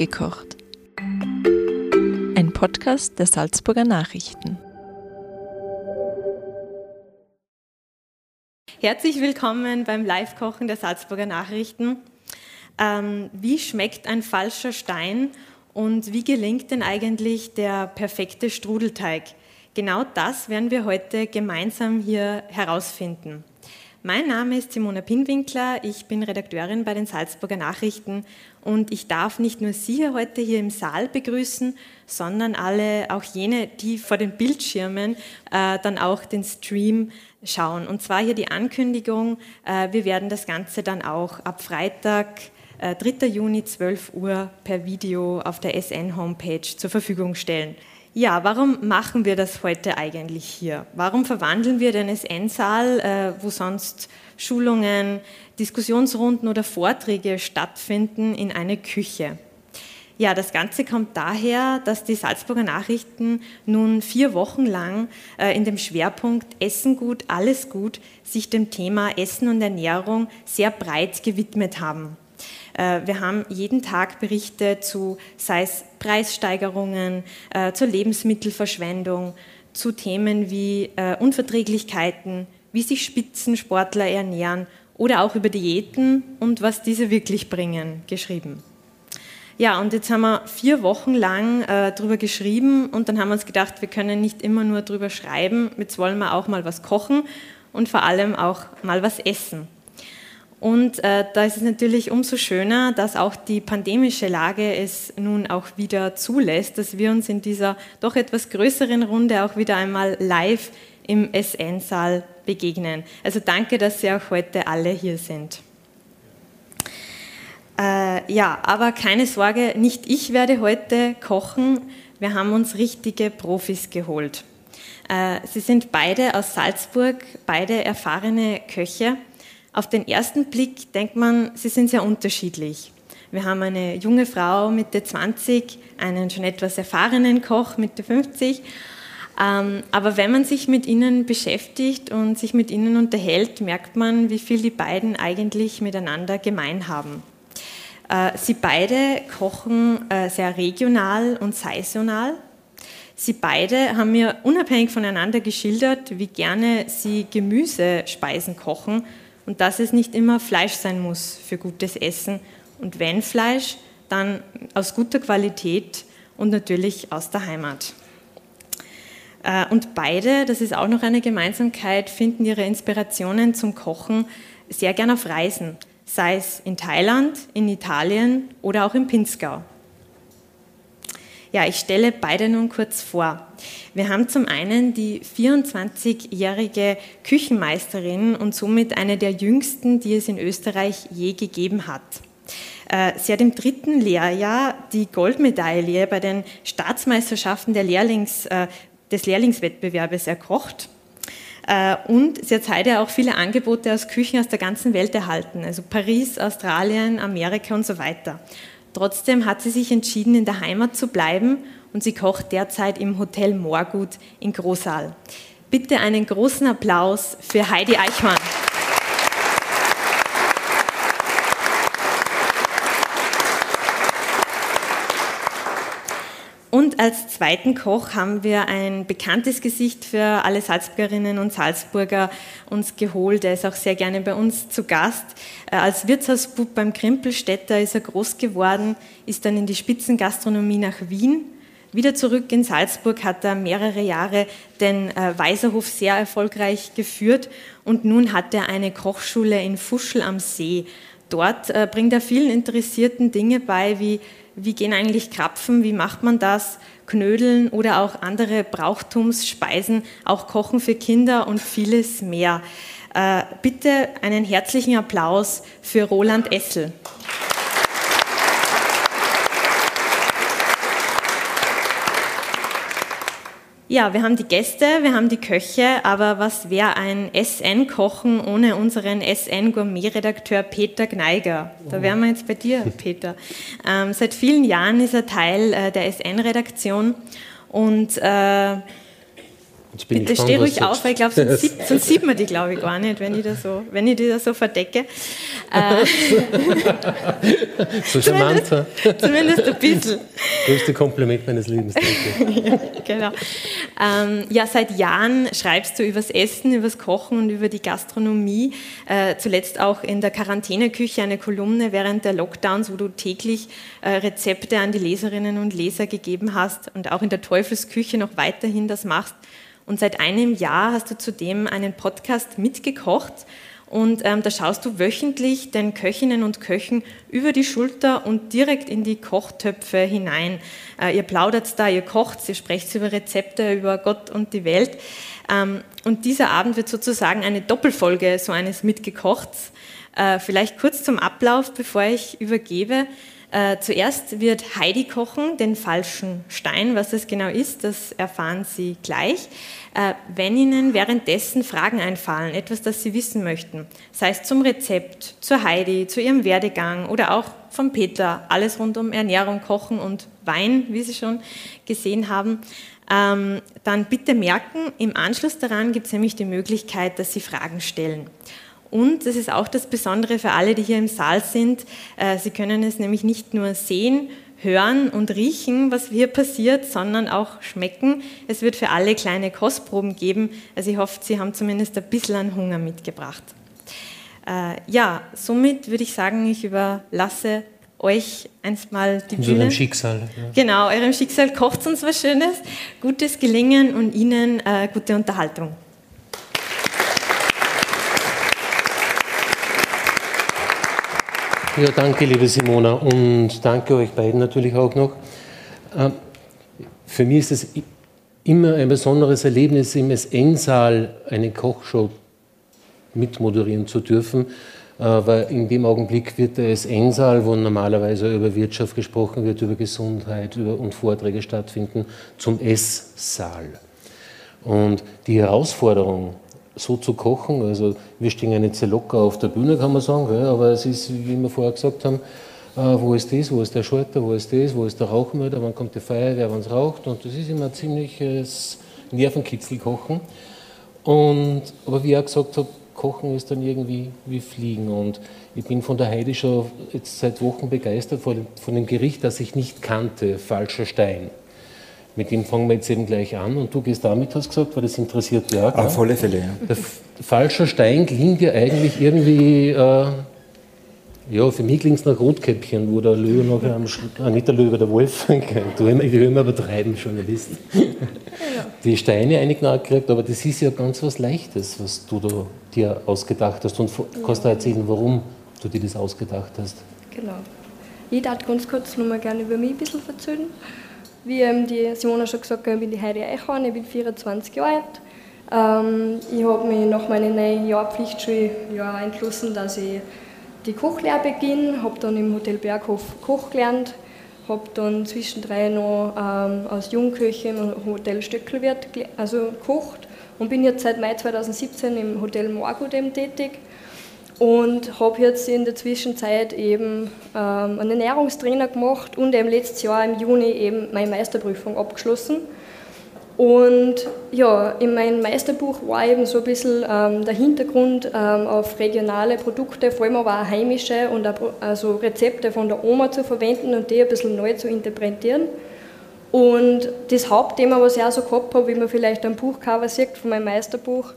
Nachgekocht. Ein Podcast der Salzburger Nachrichten. Herzlich willkommen beim Live-Kochen der Salzburger Nachrichten. Ähm, wie schmeckt ein falscher Stein und wie gelingt denn eigentlich der perfekte Strudelteig? Genau das werden wir heute gemeinsam hier herausfinden. Mein Name ist Simona Pinwinkler, ich bin Redakteurin bei den Salzburger Nachrichten und ich darf nicht nur Sie heute hier im Saal begrüßen, sondern alle, auch jene, die vor den Bildschirmen äh, dann auch den Stream schauen. Und zwar hier die Ankündigung, äh, wir werden das Ganze dann auch ab Freitag, äh, 3. Juni, 12 Uhr per Video auf der SN-Homepage zur Verfügung stellen. Ja, warum machen wir das heute eigentlich hier? Warum verwandeln wir den SN-Saal, äh, wo sonst Schulungen, Diskussionsrunden oder Vorträge stattfinden, in eine Küche? Ja, das Ganze kommt daher, dass die Salzburger Nachrichten nun vier Wochen lang äh, in dem Schwerpunkt Essen gut, alles gut sich dem Thema Essen und Ernährung sehr breit gewidmet haben. Äh, wir haben jeden Tag Berichte zu, sei es Preissteigerungen, äh, zur Lebensmittelverschwendung, zu Themen wie äh, Unverträglichkeiten, wie sich Spitzensportler ernähren oder auch über Diäten und was diese wirklich bringen, geschrieben. Ja, und jetzt haben wir vier Wochen lang äh, drüber geschrieben und dann haben wir uns gedacht, wir können nicht immer nur drüber schreiben, jetzt wollen wir auch mal was kochen und vor allem auch mal was essen. Und äh, da ist es natürlich umso schöner, dass auch die pandemische Lage es nun auch wieder zulässt, dass wir uns in dieser doch etwas größeren Runde auch wieder einmal live im SN-Saal begegnen. Also danke, dass Sie auch heute alle hier sind. Äh, ja, aber keine Sorge, nicht ich werde heute kochen. Wir haben uns richtige Profis geholt. Äh, sie sind beide aus Salzburg, beide erfahrene Köche. Auf den ersten Blick denkt man, sie sind sehr unterschiedlich. Wir haben eine junge Frau Mitte 20, einen schon etwas erfahrenen Koch Mitte 50. Ähm, aber wenn man sich mit ihnen beschäftigt und sich mit ihnen unterhält, merkt man, wie viel die beiden eigentlich miteinander gemein haben. Äh, sie beide kochen äh, sehr regional und saisonal. Sie beide haben mir unabhängig voneinander geschildert, wie gerne sie Gemüsespeisen kochen und dass es nicht immer Fleisch sein muss für gutes Essen. Und wenn Fleisch, dann aus guter Qualität und natürlich aus der Heimat. Äh, und beide, das ist auch noch eine Gemeinsamkeit, finden ihre Inspirationen zum Kochen sehr gern auf Reisen, sei es in Thailand, in Italien oder auch im Pinzgau. Ja, ich stelle beide nun kurz vor. Wir haben zum einen die 24-jährige Küchenmeisterin und somit eine der jüngsten, die es in Österreich je gegeben hat. Äh, sie hat im dritten Lehrjahr die Goldmedaille bei den Staatsmeisterschaften Lehrlings, äh, des Lehrlingswettbewerbes erkocht. Äh, und sie hat heute auch viele Angebote aus Küchen aus der ganzen Welt erhalten, also Paris, Australien, Amerika und so weiter. Trotzdem hat sie sich entschieden, in der Heimat zu bleiben und sie kocht derzeit im Hotel Moorgut in Großaal. Bitte einen großen Applaus für Heidi Eichmann. Und als zweiten Koch haben wir ein bekanntes Gesicht für alle Salzburgerinnen und Salzburger uns geholt. Er ist auch sehr gerne bei uns zu Gast. Äh, als Wirtshausbub beim Krimpelstädter ist er groß geworden, ist dann in die Spitzengastronomie nach Wien. Wieder zurück in Salzburg hat er mehrere Jahre den äh, Weiserhof sehr erfolgreich geführt und nun hat er eine Kochschule in Fuschel am See. Dort äh, bringt er vielen Interessierten Dinge bei, wie wie gehen eigentlich Krapfen, wie macht man das, Knödeln oder auch andere Brauchtumsspeisen, auch Kochen für Kinder und vieles mehr. Äh, bitte einen herzlichen Applaus für Roland Essel. Ja, wir haben die Gäste, wir haben die Köche, aber was wäre ein SN-Kochen ohne unseren SN-Gourmet-Redakteur Peter Gneiger? Da wären wir jetzt bei dir, Peter. Ähm, seit vielen Jahren ist er Teil äh, der SN-Redaktion und äh, Bitte steh ruhig auf, weil ich glaube, sonst, sieht, sonst sieht man die, glaube ich, gar nicht, wenn ich, da so, wenn ich die da so verdecke. Äh, so charmant. zumindest, zumindest ein bisschen. Größte Kompliment meines Lebens. ja, genau. Ähm, ja, seit Jahren schreibst du übers Essen, übers Kochen und über die Gastronomie. Äh, zuletzt auch in der Quarantäneküche eine Kolumne während der Lockdowns, wo du täglich äh, Rezepte an die Leserinnen und Leser gegeben hast und auch in der Teufelsküche noch weiterhin das machst. Und seit einem Jahr hast du zudem einen Podcast mitgekocht. Und ähm, da schaust du wöchentlich den Köchinnen und Köchen über die Schulter und direkt in die Kochtöpfe hinein. Äh, ihr plaudert da, ihr kocht, ihr sprecht über Rezepte, über Gott und die Welt. Ähm, und dieser Abend wird sozusagen eine Doppelfolge so eines Mitgekochts. Äh, vielleicht kurz zum Ablauf, bevor ich übergebe. Äh, zuerst wird Heidi kochen, den falschen Stein. Was das genau ist, das erfahren Sie gleich. Äh, wenn Ihnen währenddessen Fragen einfallen, etwas, das Sie wissen möchten, sei es zum Rezept, zur Heidi, zu ihrem Werdegang oder auch von Peter, alles rund um Ernährung, Kochen und Wein, wie Sie schon gesehen haben, ähm, dann bitte merken, im Anschluss daran gibt es nämlich die Möglichkeit, dass Sie Fragen stellen. Und das ist auch das Besondere für alle, die hier im Saal sind. Äh, Sie können es nämlich nicht nur sehen, hören und riechen, was hier passiert, sondern auch schmecken. Es wird für alle kleine Kostproben geben. Also ich hoffe, Sie haben zumindest ein bisschen an Hunger mitgebracht. Äh, ja, somit würde ich sagen, ich überlasse euch einmal die Bühne. Eurem Schicksal. Ja. Genau, eurem Schicksal kocht uns was Schönes, gutes Gelingen und Ihnen äh, gute Unterhaltung. Ja, danke, liebe Simona, und danke euch beiden natürlich auch noch. Ähm, für mich ist es immer ein besonderes Erlebnis, im SN-Saal eine Kochshow mitmoderieren zu dürfen, äh, weil in dem Augenblick wird der SN-Saal, wo normalerweise über Wirtschaft gesprochen wird, über Gesundheit und Vorträge stattfinden, zum S-Saal. Und die Herausforderung, so zu kochen. Also wir stehen ja nicht sehr locker auf der Bühne, kann man sagen, aber es ist, wie wir vorher gesagt haben, äh, wo ist das, wo ist der Schalter, wo ist das, wo ist der Rauchmelder, wann kommt die Feuerwehr, wann es raucht und das ist immer ein ziemliches Nervenkitzel kochen. Und, aber wie ich auch gesagt habe, Kochen ist dann irgendwie wie Fliegen und ich bin von der Heidi schon jetzt seit Wochen begeistert von dem Gericht, das ich nicht kannte, falscher Stein. Mit dem fangen wir jetzt eben gleich an und du gehst damit, hast gesagt, weil das interessiert ja. Auf alle Fälle, ja. Der falscher Stein klingt ja eigentlich irgendwie, äh, ja, für mich klingt es nach Rotkäppchen, wo der Löwe noch am, ah, nicht der Löwe, der Wolf, du immer, ich will immer übertreiben, Journalisten, die Steine einig nachgekriegt, aber das ist ja ganz was Leichtes, was du da dir ausgedacht hast und kannst du erzählen, warum du dir das ausgedacht hast. Genau. Ich darf ganz kurz noch mal gerne über mich ein bisschen erzählen. Wie ähm, die Simona schon gesagt hat, ich bin die Heidi Eichhorn, ich bin 24 Jahre alt. Ähm, ich habe mich nach meinem neuen Jahr Pflichtschuljahr entschlossen, dass ich die Kochlehre beginne, habe dann im Hotel Berghof Koch gelernt, habe dann zwischendrin noch ähm, als Jungköchin im Hotel Stöckelwirt also gekocht. Und bin jetzt seit Mai 2017 im Hotel Morgut tätig und habe jetzt in der Zwischenzeit eben ähm, einen Ernährungstrainer gemacht und eben letztes Jahr im Juni eben meine Meisterprüfung abgeschlossen. Und ja, in meinem Meisterbuch war eben so ein bisschen ähm, der Hintergrund ähm, auf regionale Produkte, vor allem aber auch heimische und auch, also Rezepte von der Oma zu verwenden und die ein bisschen neu zu interpretieren. Und das Hauptthema, was ich auch so gehabt habe, wie man vielleicht am Buchcover sieht von meinem Meisterbuch,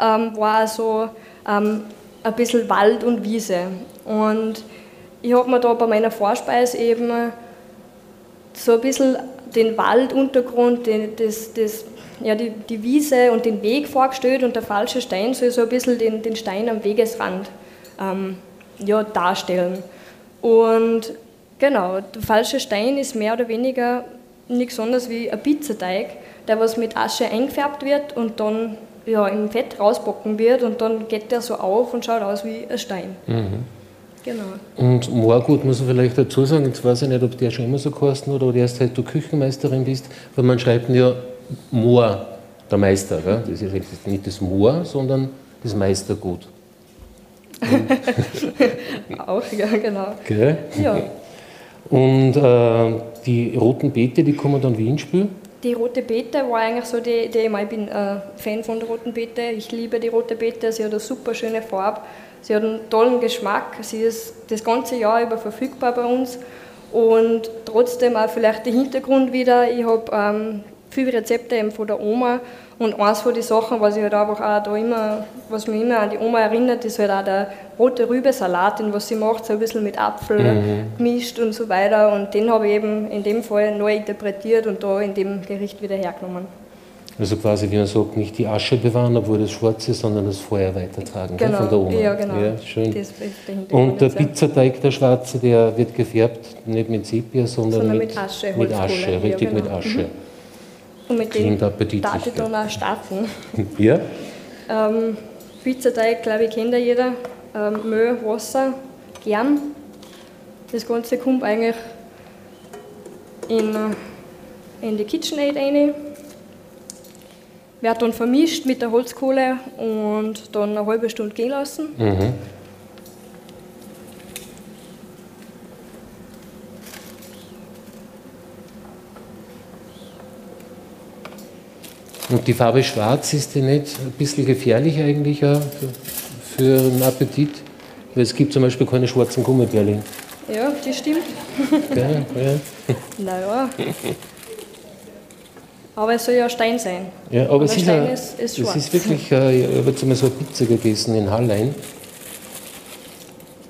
ähm, war so ähm, ein bisschen Wald und Wiese. Und ich habe mir da bei meiner Vorspeise eben so ein bisschen den Walduntergrund, den, das, das, ja, die, die Wiese und den Weg vorgestellt und der falsche Stein soll so ein bisschen den, den Stein am Wegesrand ähm, ja, darstellen. Und genau, der falsche Stein ist mehr oder weniger nichts anderes wie ein Pizzateig, der was mit Asche eingefärbt wird und dann ja, im Fett rausbocken wird und dann geht der so auf und schaut aus wie ein Stein. Mhm. Genau. Und Moorgut muss man vielleicht dazu sagen, jetzt weiß ich nicht, ob der schon immer so kosten oder erst seit du Küchenmeisterin bist, weil man schreibt ja Moor, der Meister. Gell? Das ist nicht das Moor, sondern das Meistergut. Auch, ja, genau. Gell? Ja. Und äh, die roten Beete, die kommen dann wie ins Spiel? Die rote Beete war eigentlich so die Idee. Ich bin äh, Fan von der roten Beete. Ich liebe die rote Beete. Sie hat eine super schöne Farbe. Sie hat einen tollen Geschmack. Sie ist das ganze Jahr über verfügbar bei uns. Und trotzdem auch vielleicht der Hintergrund wieder. Ich habe ähm, viele Rezepte eben von der Oma und eins von den Sachen, was ich halt einfach auch da immer, was mich immer an die Oma erinnert, ist halt auch der rote Rübesalat, den was sie macht, so ein bisschen mit Apfel mhm. gemischt und so weiter. Und den habe ich eben in dem Fall neu interpretiert und da in dem Gericht wieder hergenommen. Also quasi, wie man sagt, nicht die Asche bewahren, obwohl das schwarz ist, sondern das Feuer weitertragen genau. von der Oma. Ja, genau. Ja, schön. Und der Pizzateig, der schwarze, der wird gefärbt, nicht mit Sepia, sondern, sondern mit, mit Asche. Mit Asche, richtig ja, genau. mit Asche. Mhm. Und mit dem darf ich dann auch starten. Ja. Ähm, Pizzateig, glaube ich, kennt ja jeder. Ähm, Mehl, Wasser, gern. Das Ganze kommt eigentlich in, äh, in die KitchenAid rein. Wird dann vermischt mit der Holzkohle und dann eine halbe Stunde gehen lassen. Mhm. Und die Farbe Schwarz ist die nicht ein bisschen gefährlich eigentlich auch für, für einen Appetit? Weil es gibt zum Beispiel keine schwarzen Gummibärchen. Ja, das stimmt. Ja, ja. Naja. Aber es soll ja Stein sein. Ja, aber, aber es, ist, Stein ein, ist, ist es ist wirklich, äh, ich habe jetzt einmal so eine Pizza gegessen in Hallein.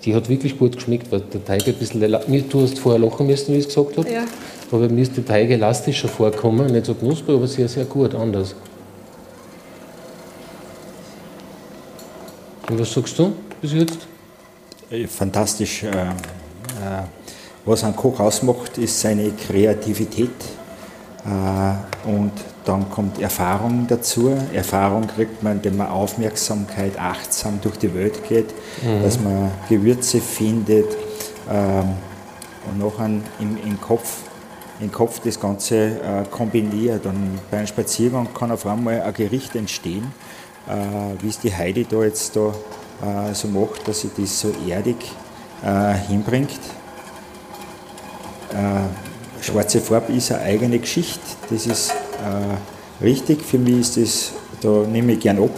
Die hat wirklich gut geschmeckt, weil der Teig ein bisschen, du hast vorher lachen müssen, wie ich es gesagt habe. Ja. Aber mir ist der Teig elastischer vorkommen, nicht so knusprig, aber sehr, sehr gut, anders. Und was sagst du bis jetzt? Äh, fantastisch. Äh, äh, was ein Koch ausmacht, ist seine Kreativität. Und dann kommt Erfahrung dazu. Erfahrung kriegt man, indem man Aufmerksamkeit achtsam durch die Welt geht, mhm. dass man Gewürze findet ähm, und nachher im, im Kopf im Kopf das Ganze äh, kombiniert. Und bei einem Spaziergang kann auf einmal ein Gericht entstehen, äh, wie es die Heidi da jetzt da äh, so macht, dass sie das so erdig hinbringt. Schwarze Farbe ist eine eigene Geschichte, das ist richtig. Für mich ist das da nehme ich gern ab,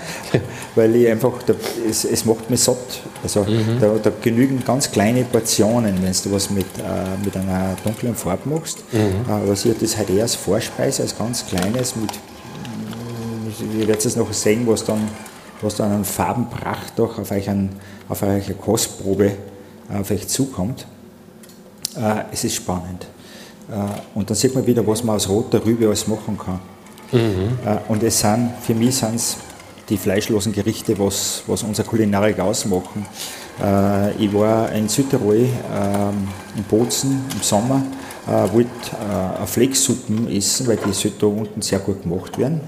weil ich einfach, da, es, es macht mich satt. Also mhm. da, da, genügen ganz kleine Portionen, wenn du was mit, äh, mit einer dunklen Farbe machst. Mhm. Äh, was ich das halt eher als Vorspeise, als ganz kleines, mit, ihr werdet es noch sehen, was dann, was dann an Farbenpracht doch auf euch, an, auf euch eine Kostprobe äh, auf euch zukommt. Äh, es ist spannend. Äh, und dann sieht man wieder, was man aus roter Rübe alles machen kann. Mhm. Und es sind, für mich sind es die fleischlosen Gerichte, was, was unsere Kulinarik ausmachen. Äh, ich war in Südtirol, ähm, in Bozen im Sommer, äh, wollte äh, Flecksuppen essen, weil die sollte da unten sehr gut gemacht werden.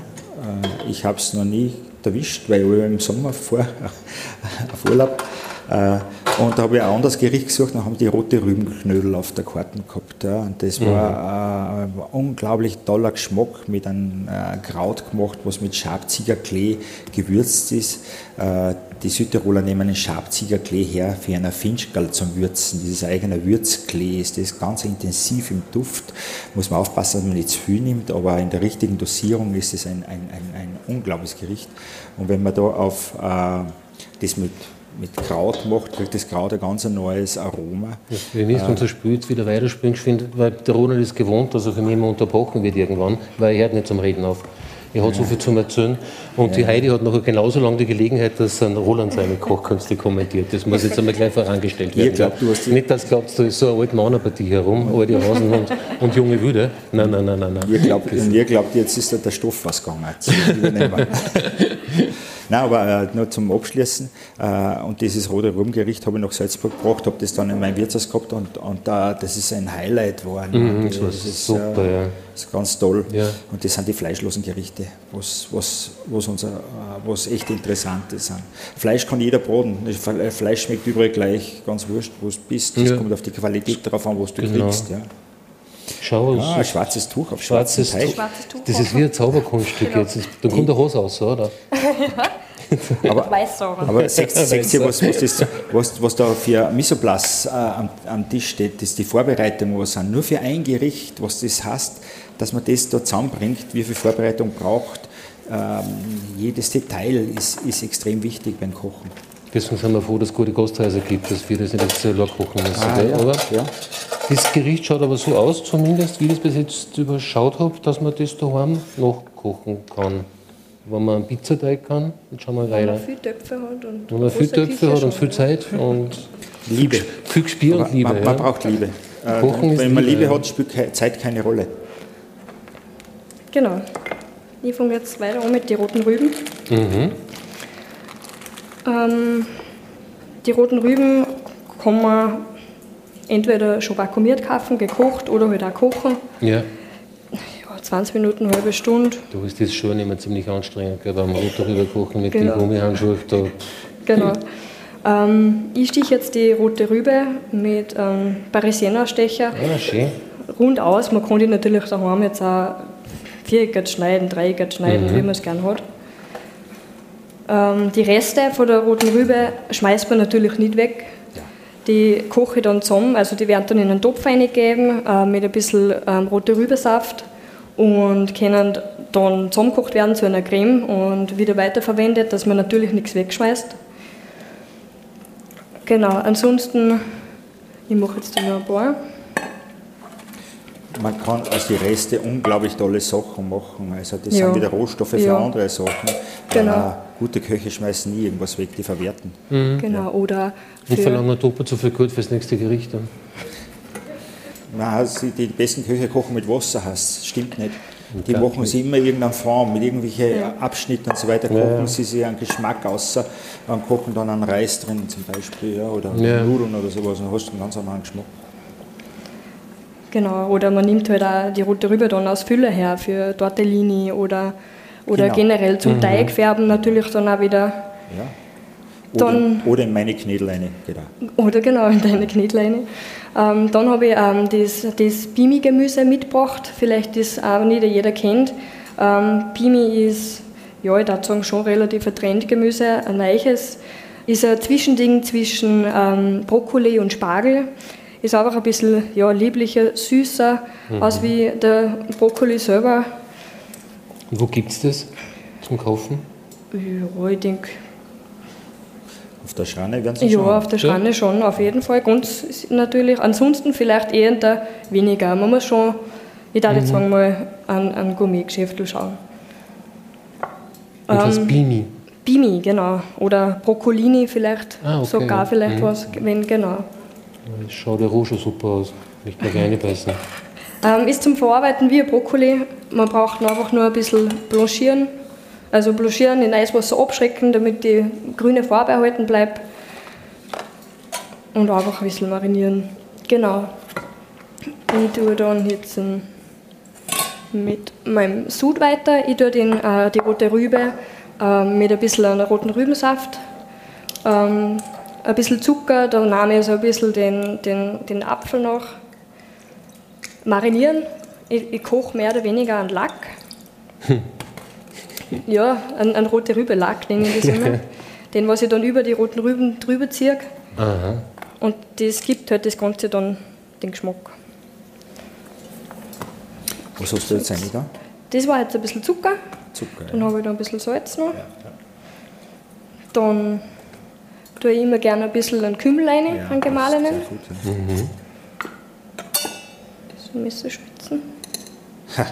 ich habe es noch nie erwischt, weil ich im Sommer vor auf Urlaub und da habe ich ein anderes Gericht gesucht, dann haben die rote Rübenknödel auf der Karte gehabt. Ja. Und das war mhm. ein unglaublich toller Geschmack mit einem äh, Kraut gemacht, was mit Schabziegerklee gewürzt ist. Äh, die Südtiroler nehmen einen Schabziegerklee her für einen Finchgal zum Würzen. Dieses eigene Würzklee ist das ganz intensiv im Duft. Muss man aufpassen, dass man nicht zu viel nimmt, aber in der richtigen Dosierung ist es ein, ein, ein, ein unglaubliches Gericht. Und wenn man da auf äh, das mit mit Kraut macht, kriegt das Kraut ein ganz neues Aroma. Wir müssen unser Spiel jetzt wieder weiterspielen, weil der Ronald ist gewohnt, dass er von mir immer unterbrochen wird irgendwann, weil er hört nicht zum Reden auf. Er hat ja. so viel zum Erzählen. Und ja. die Heidi hat noch genauso lange die Gelegenheit, dass ein Roland seine Kochkünste kommentiert. Das muss jetzt einmal gleich vorangestellt werden. Glaub, du hast nicht, dass du glaubst, da ist so eine alte Mauerpartie herum, alte Hasen und, und junge Wüde. Nein, nein, nein, nein. nein. Ihr glaubt, ihr glaubt jetzt ist da der Stoff ausgegangen. Nein, aber äh, nur zum Abschließen. Äh, und dieses rote Rumgericht habe ich nach Salzburg gebracht, habe das dann in meinem Wirtshaus gehabt und, und äh, das ist ein Highlight geworden. Mhm, das, das, ist super, äh, ja. Das ist ganz toll. Ja. Und das sind die fleischlosen Gerichte, was, was, was, unser, äh, was echt interessant ist. Fleisch kann jeder braten. Fleisch schmeckt überall gleich, ganz wurscht, wo du bist. Das ja. kommt auf die Qualität drauf an, was du genau. kriegst. Ja. Schau, ah, ein schwarzes Tuch auf schwarzes Teig. Tuch. Das ist wie ein Zauberkunststück genau. jetzt. Da kommt der Hose aus, oder? Aber, aber seht ihr, was, was, das, was, was da für Misoplas äh, am, am Tisch steht, das ist die Vorbereitung, was sind. Nur für ein Gericht, was das heißt, dass man das da zusammenbringt, wie viel Vorbereitung braucht. Ähm, jedes Detail ist, ist extrem wichtig beim Kochen. Deswegen sind wir froh, dass es gute Gasthäuser gibt, dass wir das nicht jetzt selber kochen müssen. Ah, gell? ja, aber ja. das Gericht schaut aber so aus, zumindest wie ich das bis jetzt überschaut habe, dass man das daheim nachkochen kann. Wenn man einen Pizzateig kann, dann schauen wir Wenn weiter. man viele Töpfe hat und Wenn man viel Töpfe hat und viel ja. Zeit und Liebe. viel Aber und Liebe. man, ja. man braucht Liebe. Äh, Kochen ist wenn man Liebe, Liebe ja. hat, spielt Zeit keine Rolle. Genau. Ich fange jetzt weiter an mit den roten Rüben. Mhm. Ähm, die roten Rüben kann man entweder schon vakuumiert kaufen, gekocht oder halt auch kochen. ja, Ja, 20 Minuten, eine halbe Stunde. da ist das schon immer ziemlich anstrengend, gell, beim Rot darüber kochen mit Genau. den Gummihandschuhen. Da, Genau. Ähm, ich stiche jetzt die rote Rübe mit ähm, Parisiener-Stecher ja, schön. rund aus. Man kann die natürlich daheim jetzt auch viereckig schneiden, dreieckig schneiden, wie man es gern hat. Ähm, die Reste von der roten Rübe schmeißt man natürlich nicht weg. Die koche ich dann zusammen, also die werden dann in einen Topf reingegeben äh, mit ein bisschen ähm, rote Rübesaft und können dann zusammengekocht werden zu einer Creme und wieder weiterverwendet, dass man natürlich nichts wegschmeißt. Genau, ansonsten, ich mache jetzt noch ein paar. Man kann aus den Resten unglaublich tolle Sachen machen. Also das Ja. sind wieder Rohstoffe für Ja. andere Sachen. Genau. Äh, gute Köche schmeißen nie irgendwas weg, die verwerten. Genau, oder Und für, verlangen doppelt so viel Geld fürs nächste Gericht. Dann. Nein, sie- die besten Köche kochen mit Wasser, heißt stimmt nicht. Die Ja. machen sie immer in irgendeiner Form, mit irgendwelchen Abschnitten und so weiter, kochen ja. sie sich einen Geschmack außer und kochen dann einen Reis drin zum Beispiel, ja, oder Ja. Nudeln oder sowas und hast einen ganz anderen Geschmack. genau, oder man nimmt halt auch die rote Rübe dann aus Fülle her für Tortellini oder, oder Genau. generell zum Teig färben natürlich dann auch wieder. Ja. Dann- oder, oder in meine Knädeleine, genau. Oder genau, in deine Knetleine. Ähm, dann habe ich ähm, das, das Pimi-Gemüse mitgebracht, vielleicht das auch nicht jeder kennt. Ähm, Pimi ist, ja, ich würde sagen, schon relativ ein Trendgemüse, ein weiches. Ist ein Zwischending zwischen ähm, Brokkoli und Spargel. Ist einfach ein bisschen ja, lieblicher, süßer, aus wie der Brokkoli selber. Und wo gibt es das zum Kaufen? Ja, ich denke, der Schranne werden sie Ja, auf der Schranne schon, auf jeden Fall. Ganz natürlich. Ansonsten vielleicht eher der weniger. Man muss schon, ich darf Mhm. jetzt sagen, mal an ein Gourmetgeschäft schauen. Und das Ähm, Bimi. Bimi, genau. Oder Broccolini vielleicht. Ah, okay, Sogar ja. vielleicht Mhm. was, wenn, genau. Das schaut ja roh schon super aus. Nicht mehr reinbeißen. Ähm, ist zum Verarbeiten wie ein Brokkoli. Man braucht nur einfach nur ein bisschen blanchieren. Also blanchieren, in Eiswasser abschrecken, damit die grüne Farbe erhalten bleibt. Und einfach ein bisschen marinieren. Genau. Ich tue dann jetzt ähm, mit meinem Sud weiter. Ich tue den, äh, die rote Rübe äh, mit ein bisschen roten Rübensaft. Ähm, ein bisschen Zucker, dann nehme ich so ein bisschen den, den, den Apfel noch marinieren. Ich, ich koche mehr oder weniger einen Lack. ja, einen, einen rote Rübe Lack nenne ich das immer. Den, was ich dann über die roten Rüben drüber ziehe. Aha. Und das gibt halt das Ganze dann den Geschmack. Was hast du jetzt eigentlich da? Das war jetzt ein bisschen Zucker. Zucker. Dann habe ich da ein bisschen Salz noch. Dann tue ich immer gerne ein bisschen einen Kümmel rein, Ja, einen gemahlenen. sehr gut, ja. So Messerspitzen. Ha,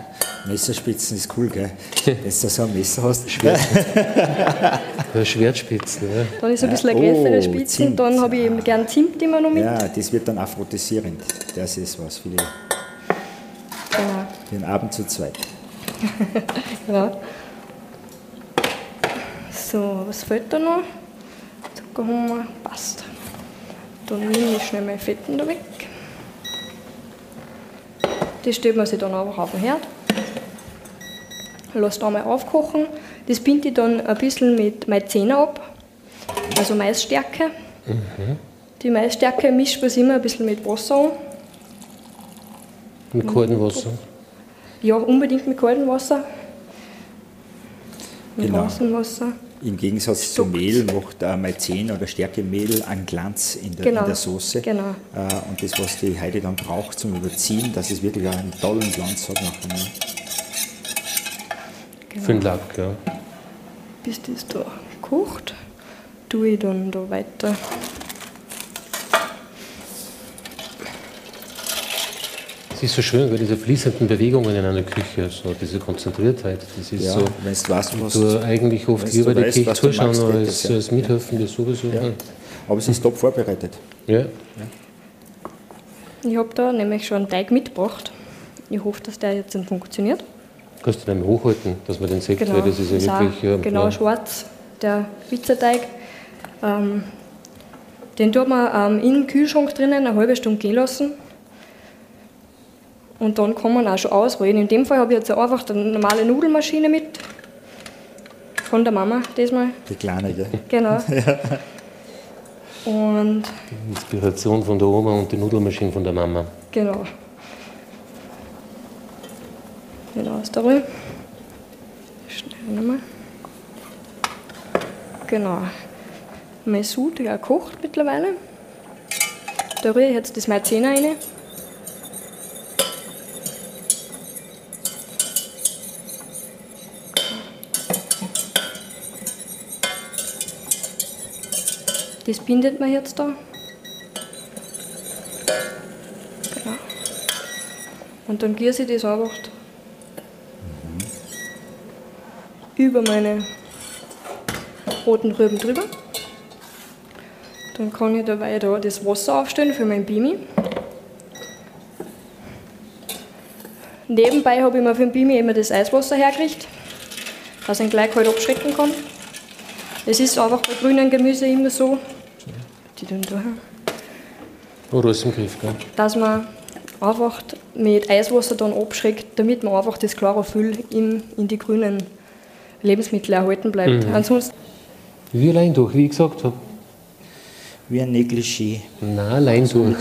Messerspitzen ist cool, gell? Wenn du da so ein Messer hast, schwer. Ja, Schwertspitzen. Ja. Dann ist ein bisschen eine Oh, größere Spitze. Zimt. Dann habe ich eben gerne Zimt immer noch mit. Ja, das wird dann aphrodisierend. Das ist was für, die, Genau. für den Abend zu zweit. Ja. So, was fehlt da noch? Zucker haben wir, passt. Dann nehme ich schnell meine Fetten da weg. Das stellt man sich dann einfach auf den Herd. Lass da mal aufkochen. Das binde ich dann ein bisschen mit Maizena ab, also Maisstärke. Die Maisstärke mischt man immer ein bisschen mit Wasser an. Mit kaltem Wasser. Ja, unbedingt mit kaltem Wasser. Mit Genau. heißem Wasser. im Gegensatz zum Mehl macht äh, Maizen oder Stärkemehl einen Glanz in der, Genau, in der Soße. genau. Äh, und das, was die Heidi dann braucht zum Überziehen, dass es wirklich einen tollen Glanz hat nachher. Ne? Für den Lack, ja. Bis das da kocht, tue ich dann da weiter. Es ist so schön, weil diese fließenden Bewegungen in einer Küche, so diese Konzentriertheit, das ist Ja, so. du weißt, was Du eigentlich oft lieber du die weißt, du zuschauen geht als, das, ja. als mithelfen, das sowieso. Ja. Aber es ist top vorbereitet. Ja. Ich habe da nämlich schon einen Teig mitgebracht. Ich hoffe, dass der jetzt dann funktioniert. Kannst du den hochhalten, dass man den sieht, Genau, weil das ist ja auch wirklich. ja, genau schwarz, der Pizzateig. Ähm, den tut man ähm, im Kühlschrank drinnen eine halbe Stunde gehen lassen. Und dann kann man auch schon ausrollen. In dem Fall habe ich jetzt einfach eine normale Nudelmaschine mit. Von der Mama diesmal. Die kleine, gell? Genau. Und Inspiration von der Oma und die Nudelmaschine von der Mama. genau. Genau, ist da rein. Schnell nochmal. Genau. Mein Sud, der kocht mittlerweile. Da rühre ich jetzt das Maizena rein. Das bindet man jetzt da. Genau. Und dann gieße ich das einfach über meine roten Rüben drüber. Dann kann ich dabei da das Wasser aufstellen für mein Bimi. Nebenbei habe ich mir für den Bimi immer das Eiswasser hergekriegt, dass ich ihn gleich kalt abschrecken kann. Es ist einfach bei grünen Gemüse immer so, die tun da, Oder ist im Griff, gell? dass man einfach mit Eiswasser dann abschreckt, damit man einfach das Chlorophyll in, in die grünen Lebensmittel erhalten bleibt. Ansonsten Wie allein durch, wie ich gesagt habe. Wie ein Negligé. Nein, allein durch.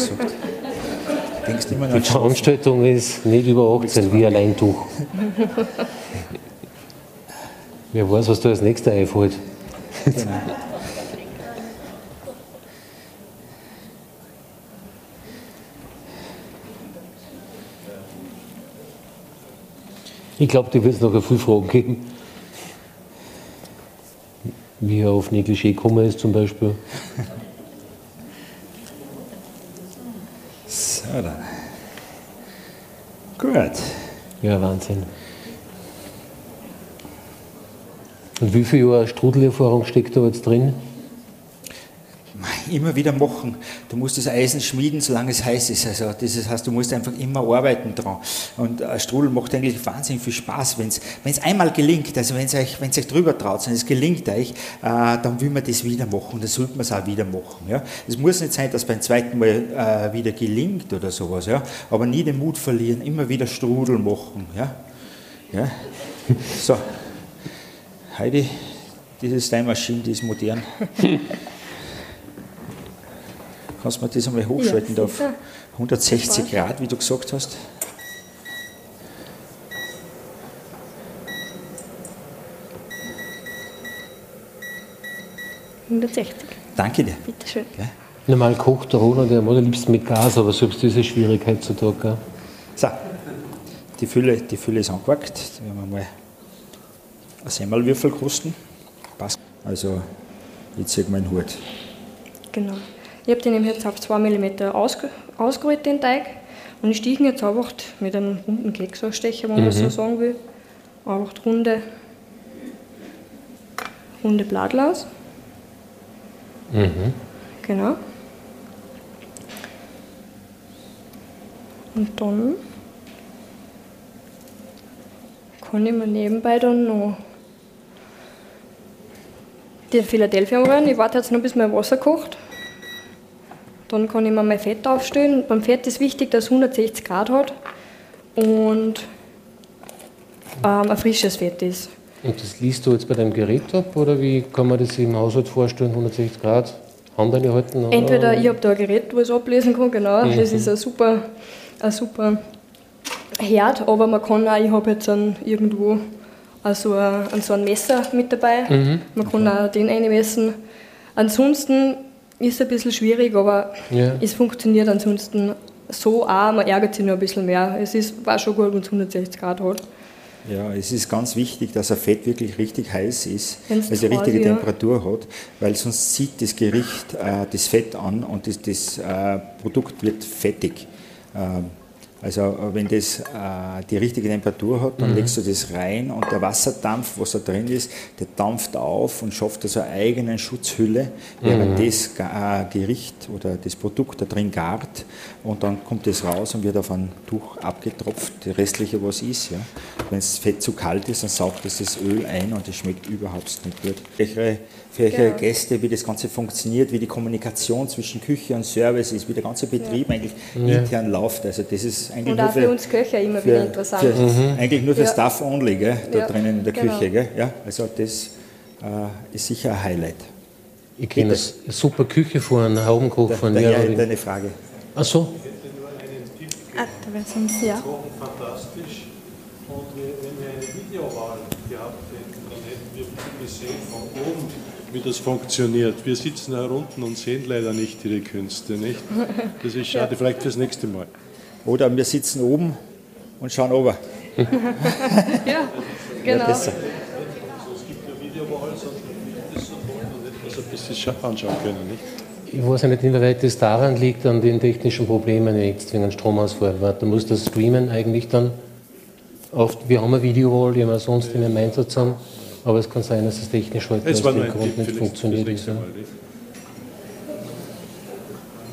Denkst du immer Die Veranstaltung ist nicht über 18, wie allein durch. Wer weiß, was da als nächster einfällt. Ich glaube, da wird es noch viele Fragen geben. Wie er auf Negligé gekommen ist zum Beispiel. So, dann. Gut. Ja, Wahnsinn. Und wie viel Jahre Strudelerfahrung steckt da jetzt drin? Immer wieder machen. Du musst das Eisen schmieden, solange es heiß ist. Also das heißt, du musst einfach immer arbeiten dran. Und Strudel macht eigentlich wahnsinnig viel Spaß, wenn es einmal gelingt. Also wenn es euch, euch drüber traut, wenn es gelingt euch, äh, dann will man das wieder machen. Dann sollte man es auch wieder machen. Ja? Es muss nicht sein, dass beim zweiten Mal äh, wieder gelingt oder sowas. Ja? Aber nie den Mut verlieren, immer wieder Strudel machen. Ja? Ja? So, Heidi, diese Steinmaschine, die ist modern. Kannst du mir das einmal hochschalten Ja, auf sicher. 160 Grad, wie du gesagt hast? Ja, 160. Danke dir. Bitteschön. Gell? Normal kocht der Ronald ja am allerliebsten mit Gas, aber selbst diese Schwierigkeit heutzutage. gell? So, die Fülle, die Fülle ist angewackt. Da werden wir mal einen Semmelwürfel kosten. Passt. Also, jetzt sehe ich meinen Hut. Genau. Ich habe den eben jetzt auf 2 mm ausge ausgerollt, den Teig. Und ich steche ihn jetzt einfach mit einem runden Keksausstecher, wenn man so sagen will, einfach runde, runde Bladel aus. Genau. Und dann kann ich mir nebenbei dann noch die Philadelphia anrühren. Ich warte jetzt noch, bis mein Wasser kocht. Dann kann ich mir mein Fett aufstellen. Beim Fett ist wichtig, dass es 160 Grad hat und ähm, ein frisches Fett ist. Und das liest du jetzt bei deinem Gerät ab oder wie kann man das im Haushalt vorstellen? 160 Grad, Hand halten? oder? Entweder ich habe da ein Gerät, wo ich es ablesen kann, genau, das ist ein super, ein super Herd, aber man kann auch, ich habe jetzt einen irgendwo also ein, so ein Messer mit dabei. Mhm. Man kann auch den einmessen. Ansonsten ist ein bisschen schwierig, aber ja. es funktioniert ansonsten so auch. Man ärgert sich nur ein bisschen mehr. Es ist, war schon gut, wenn es 160 Grad hat. Ja, es ist ganz wichtig, dass ein Fett wirklich richtig heiß ist, weil es die richtige ja. Temperatur hat, weil sonst zieht das Gericht äh, das Fett an und das, das äh, Produkt wird fettig. Ähm, also wenn das äh, die richtige Temperatur hat, dann mhm. legst du das rein und der Wasserdampf, was da drin ist, der dampft auf und schafft also eine eigene Schutzhülle, während mhm. das äh, Gericht oder das Produkt da drin gart und dann kommt das raus und wird auf ein Tuch abgetropft, das restliche was ist. Ja. Wenn das Fett zu kalt ist, dann saugt es das Öl ein und es schmeckt überhaupt nicht gut. Welche für eure genau. Gäste, wie das Ganze funktioniert, wie die Kommunikation zwischen Küche und Service ist, wie der ganze Betrieb ja. eigentlich ja. intern läuft. Also das ist eigentlich und nur auch für, für uns Köche immer für, wieder interessant. Für, mhm. Eigentlich nur für ja. Staff only, gell, da drinnen in der genau. Küche. Gell? Ja, also das äh, ist sicher ein Highlight. Ich kenne das super Küche vor einem Haubenkoch von mir. Ja, deine Frage. Ach so. Ah, da wäre sonst, ja. Fantastisch. Und wenn wir eine Videowahl gehabt hätten, dann hätten wir gesehen von oben, wie das funktioniert. Wir sitzen da unten und sehen leider nicht Ihre Künste, nicht? Das ist schade, ja. vielleicht fürs nächste Mal. Oder wir sitzen oben und schauen oben. ja, genau. Ja, es gibt ja Videowalls und das so toll, und etwas ein bisschen anschauen können, nicht? Ich weiß nicht, inwieweit das daran liegt, an den technischen Problemen jetzt wegen Stromausfall. Da muss das Streamen eigentlich dann oft, wir haben eine Videowall, die wir sonst in einem Einsatz haben, aber es kann sein, dass es technisch heute aus dem Grund nicht funktioniert. Ist, ja.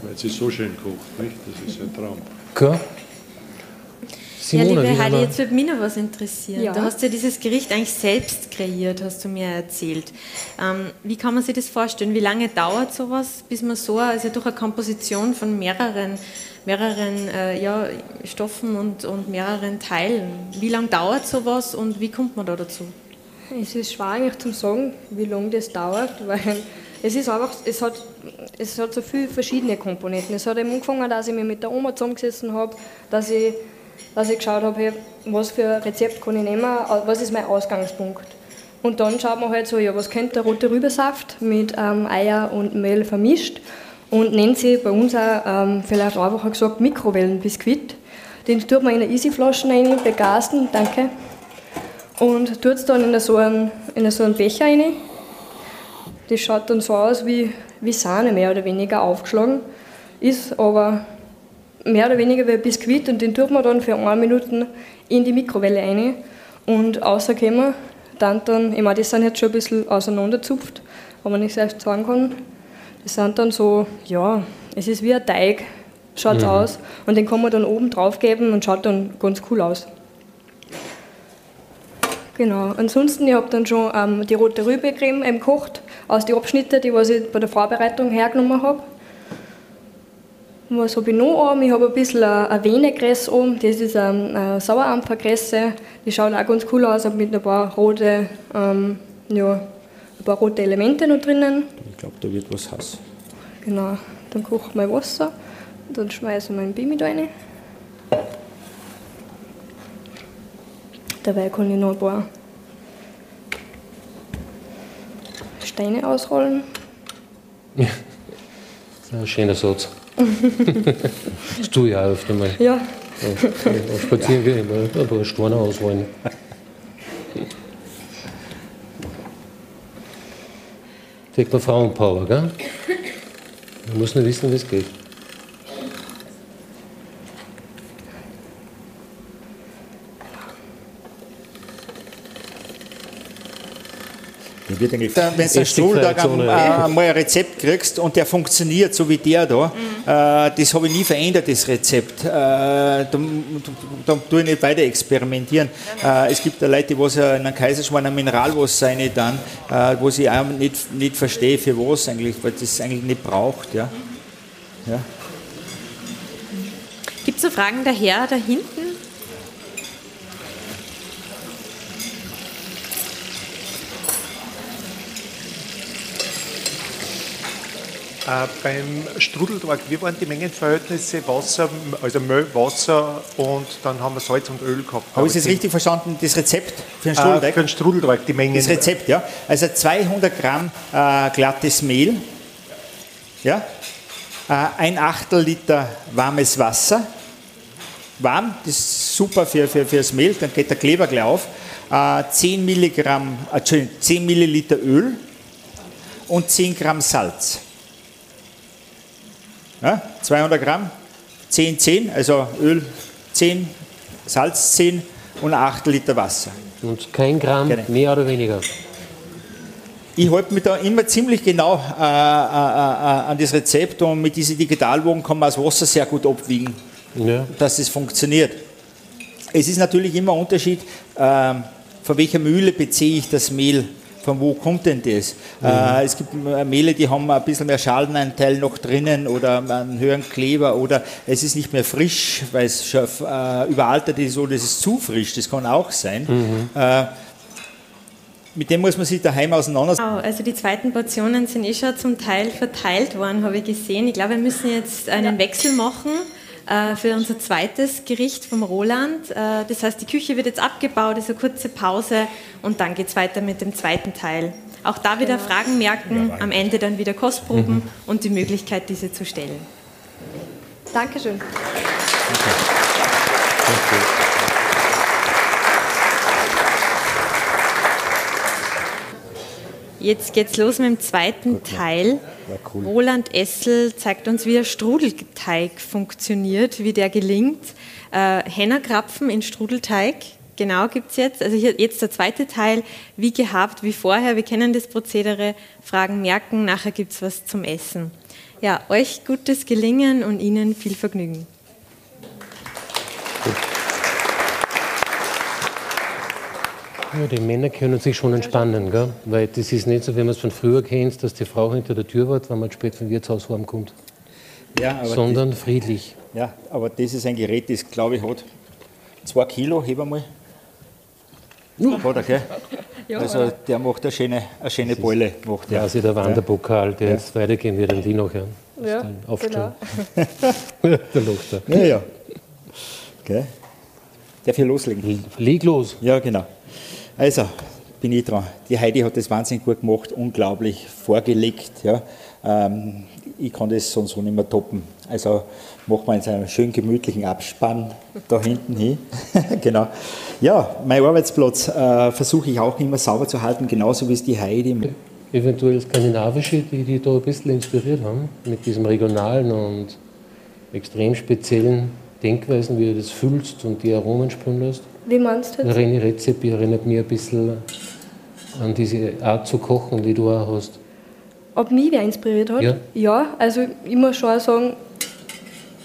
Weil sie so schön kocht, nicht? Das ist ein Traum. Klar. Simone, ja, liebe Heidi, jetzt würde mich noch was interessieren. Ja. Du hast ja dieses Gericht eigentlich selbst kreiert, hast du mir erzählt. Ähm, wie kann man sich das vorstellen? Wie lange dauert sowas, bis man so, also durch eine Komposition von mehreren, mehreren äh, ja, Stoffen und, und mehreren Teilen, wie lange dauert sowas und wie kommt man da dazu? Es ist schwer eigentlich zu sagen, wie lange das dauert, weil es ist einfach, es hat, es hat so viele verschiedene Komponenten. Es hat eben angefangen, dass ich mich mit der Oma zusammengesessen habe, dass ich, dass ich geschaut habe, was für ein Rezept kann ich nehmen, was ist mein Ausgangspunkt. Und dann schaut man halt so, ja, was könnte der rote Rübensaft mit ähm, Eier und Mehl vermischt und nennt sie bei uns auch ähm, vielleicht einfach gesagt Mikrowellenbiskuit. Den tut man in eine Easy-Flaschen rein, begasten, danke und tut es dann in so einen, in so einen Becher rein. Das schaut dann so aus wie, wie Sahne, mehr oder weniger aufgeschlagen. Ist aber mehr oder weniger wie ein Biskuit und den tut man dann für eine Minute in die Mikrowelle rein. Und rauskommen dann, dann, ich meine, das sind jetzt schon ein bisschen auseinanderzupft, aber nicht selbst sagen kann. Das sind dann so, ja, es ist wie ein Teig, schaut mhm. aus. Und den kann man dann oben drauf geben und schaut dann ganz cool aus. Genau. Ansonsten, ich habe dann schon ähm, die rote Rübecreme gekocht, aus den Abschnitten, die was ich bei der Vorbereitung hergenommen habe. Was habe ich noch oben? Ich habe ein bisschen ein Venegräs oben, das ist eine Sauerampferkresse. Die schaut auch ganz cool aus, mit ein paar rote, ähm, ja, ein paar rote Elemente noch drinnen. Ich glaube, da wird was heiß. Genau. Dann koche ich mein Wasser, dann schmeiße ich mein Bimi da rein. Dabei kann ich noch ein paar Steine ausrollen. Ja, das ist ein schöner Satz. das tue ich auch öfter mal. Ja. Auf Spazieren ja. gehen, ein paar Steine ausrollen. Kriegt man Frauenpower, gell? Man muss nur wissen, wie es geht. Würde eigentlich, wenn du einen Stuhltag mal ein Rezept kriegst und der funktioniert, so wie der da, mhm. äh, das habe ich nie verändert, das Rezept. Äh, da, da, da tue ich nicht weiter experimentieren. Äh, es gibt ja Leute, die was in einem Kaiserschmarrn ein Mineralwasser rein dann, wo ich auch nicht, nicht verstehe, für was eigentlich, weil das eigentlich nicht braucht. Ja. Ja. Gibt es so Fragen daher, da hinten? Äh, beim Strudelteig, wie waren die Mengenverhältnisse Wasser, also Mehl, Wasser und dann haben wir Salz und Öl gehabt? Habe ich das richtig verstanden, das Rezept für den Äh, Strudelteig? für den Strudelteig, die Mengen. Das Rezept, ja. Also 200 Gramm äh, glattes Mehl, ja. Äh, ein Achtel Liter warmes Wasser, warm, das ist super für, für, für das Mehl, dann geht der Kleber gleich auf. Äh, 10, Milligramm, äh, Entschuldigung, 10 Milliliter Öl und 10 Gramm Salz. Ja, 200 Gramm, 10, 10, also Öl 10, Salz 10 und ein Achtel Liter Wasser. Und kein Gramm Gerne. mehr oder weniger. Ich halte mich da immer ziemlich genau äh, äh, äh, an das Rezept und mit diesen Digitalwogen kann man das Wasser sehr gut abwiegen, Ja. dass es funktioniert. Es ist natürlich immer ein Unterschied, ähm, von welcher Mühle beziehe ich das Mehl, von wo kommt denn das? Äh, es gibt äh, Mehle, die haben ein bisschen mehr Schalenanteil noch drinnen oder einen höheren Kleber oder es ist nicht mehr frisch, weil es schon äh, überaltert ist oder es ist zu frisch, das kann auch sein. Äh, mit dem muss man sich daheim auseinandersetzen. Genau, also die zweiten Portionen sind eh schon zum Teil verteilt worden, habe ich gesehen. Ich glaube, wir müssen jetzt einen Wechsel machen äh, für unser zweites Gericht vom Roland. Äh, das heißt, die Küche wird jetzt abgebaut, ist eine kurze Pause und dann geht es weiter mit dem zweiten Teil. Auch da wieder Fragen merken, am Ende dann wieder Kostproben und die Möglichkeit, diese zu stellen. Dankeschön. Jetzt geht's los mit dem zweiten Teil. Roland Essel zeigt uns, wie der Strudelteig funktioniert, wie der gelingt. Äh, Hennerkrapfen in Strudelteig, genau gibt's jetzt. Also hier jetzt der zweite Teil, wie gehabt, wie vorher. Wir kennen das Prozedere, Fragen merken, nachher gibt's was zum Essen. Ja, euch gutes Gelingen und Ihnen viel Vergnügen. Ja, die Männer können sich schon entspannen, gell? weil das ist nicht so, wie man es von früher kennt, dass die Frau hinter der Tür wartet, wenn man spät vom Wirtshaus heimkommt, Ja, aber sondern friedlich. das, ja, aber das ist ein Gerät, das glaube ich hat zwei Kilo, heb einmal. Hat er, gell? also der macht eine schöne, eine schöne Beule. Macht der. Quasi der Wanderpokal, der jetzt weitergehen wird an die nachher. Ja, aufstellen. genau. der lacht da. Ja, ja. Gell? Darf ich loslegen? Leg los. Ja, genau. Also, bin ich dran. Die Heidi hat das wahnsinnig gut gemacht, unglaublich vorgelegt. Ja. Ähm, ich kann das sonst so nicht mehr toppen. Also machen wir jetzt einen schön gemütlichen Abspann da hinten hin. genau. Ja, mein Arbeitsplatz äh, versuche ich auch immer sauber zu halten, genauso wie es die Heidi. Eventuell skandinavische, die die da ein bisschen inspiriert haben, mit diesem regionalen und extrem speziellen Denkweisen, wie du das fühlst und die Aromen spüren lässt. Wie meinst du jetzt? René Rezepi erinnert mich ein bisschen an diese Art zu kochen, die du auch hast. Ob mich wer inspiriert hat? Ja. ja also ich muss schon sagen,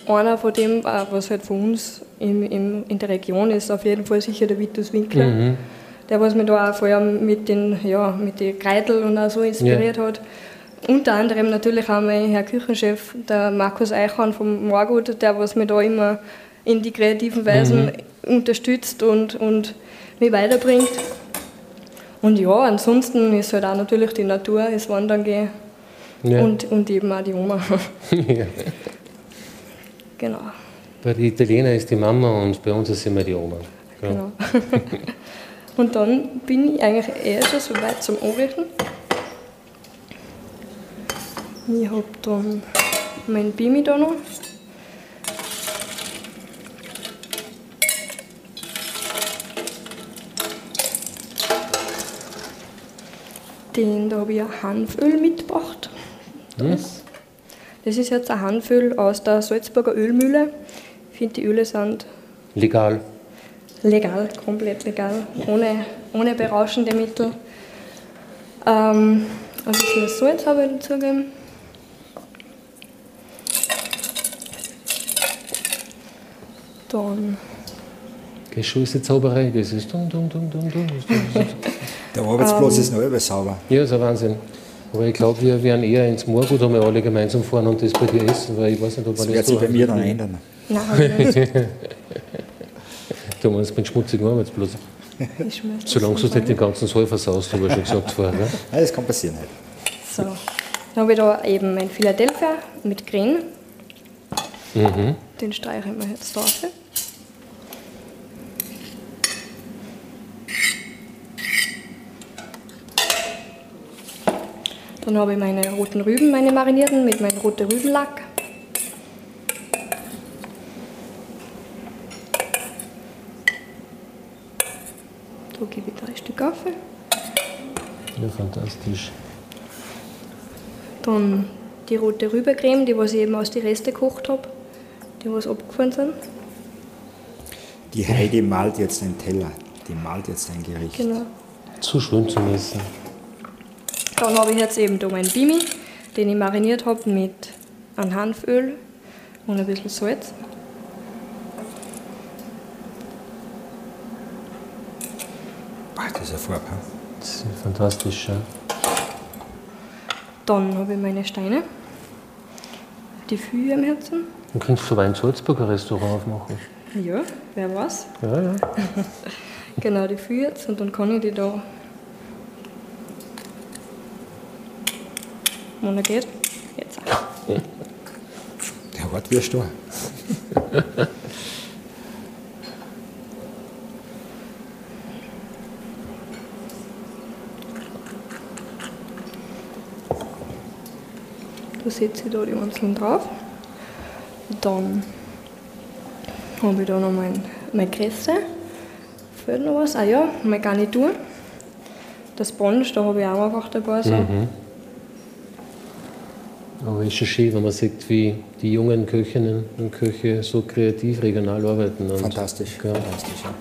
einer von dem, äh, was halt von uns im, im, in der Region ist, auf jeden Fall sicher der Vitus Winkler. Mhm. Der, was mich da auch vor allem mit den, ja, mit den Kreitel und auch so inspiriert hat. Unter anderem natürlich auch mein Herr Küchenchef, der Markus Eichhorn vom Morgut, der was mich da immer in die kreativen Weisen unterstützt und, und mich weiterbringt. Und ja, ansonsten ist halt auch natürlich die Natur, das Wandern gehen Ja. und, und eben auch die Oma. ja. genau. Bei den Italienern ist die Mama und bei uns ist immer die Oma. Ja. genau. und dann bin ich eigentlich eher schon so weit zum Anrichten. Ich habe dann mein Bimi da noch. Den, da habe ich ein Hanföl mitgebracht. Das, das ist jetzt ein Hanföl aus der Salzburger Ölmühle. Ich finde, die Öle sind Legal. legal, komplett legal, ohne, ohne berauschende Mittel. Ähm, ein bisschen Salz habe ich dazugeben. Dann die Zauberei, das ist dum, dum, dum, dum, dum. Das Der Arbeitsplatz ist noch immer sauber. Ja, ist ein Wahnsinn. Aber ich glaube, wir werden eher ins Moorgut einmal alle gemeinsam fahren und das bei dir essen, weil ich weiß nicht, ob Das man wird so sich bei mir dann ändern. nein, habe ich nicht. Du meinst mit schmutzigen Arbeitsplatz. Ich das Solange du nicht den ganzen Saal versaust, habe ich schon gesagt vorher. Ne? Ja, das kann passieren halt. So. Dann habe ich da eben mein Philadelphia mit Grün. Mhm. Den streichen wir jetzt drauf. Dann habe ich meine roten Rüben, meine marinierten, mit meinem roten Rübenlack. Da gebe ich drei Stück auf. Ja, fantastisch. Dann die rote Rübencreme, die was ich eben aus den Reste gekocht habe, die was abgefahren sind. Die Heidi malt jetzt einen Teller, die malt jetzt ein Gericht. Genau. Zu schön zum Essen. Dann habe ich jetzt eben da meinen Bimi, den ich mariniert habe mit einem Hanföl und ein bisschen Salz. Boah, das ist eine Farbe. Das ist fantastisch. Ja. Dann habe ich meine Steine, die Fühe am Herzen. Dann könntest du ein Salzburger Restaurant aufmachen. Ja, wer weiß. Ja, ja. Genau, die Fühe jetzt und dann kann ich die da. Er geht. Jetzt auch. Der hat wie ein Star. Da setze ich da die einzelnen drauf. Dann habe ich da noch mein, meine Kresse. Fehlt noch was? Ah ja, meine Garnitur. Das Sponge, da habe ich auch einfach dabei. So. Aber es ist schon schön, wenn man sieht, wie die jungen Köchinnen und Köche so kreativ regional arbeiten. Und Fantastisch. Ja. Fantastisch ja.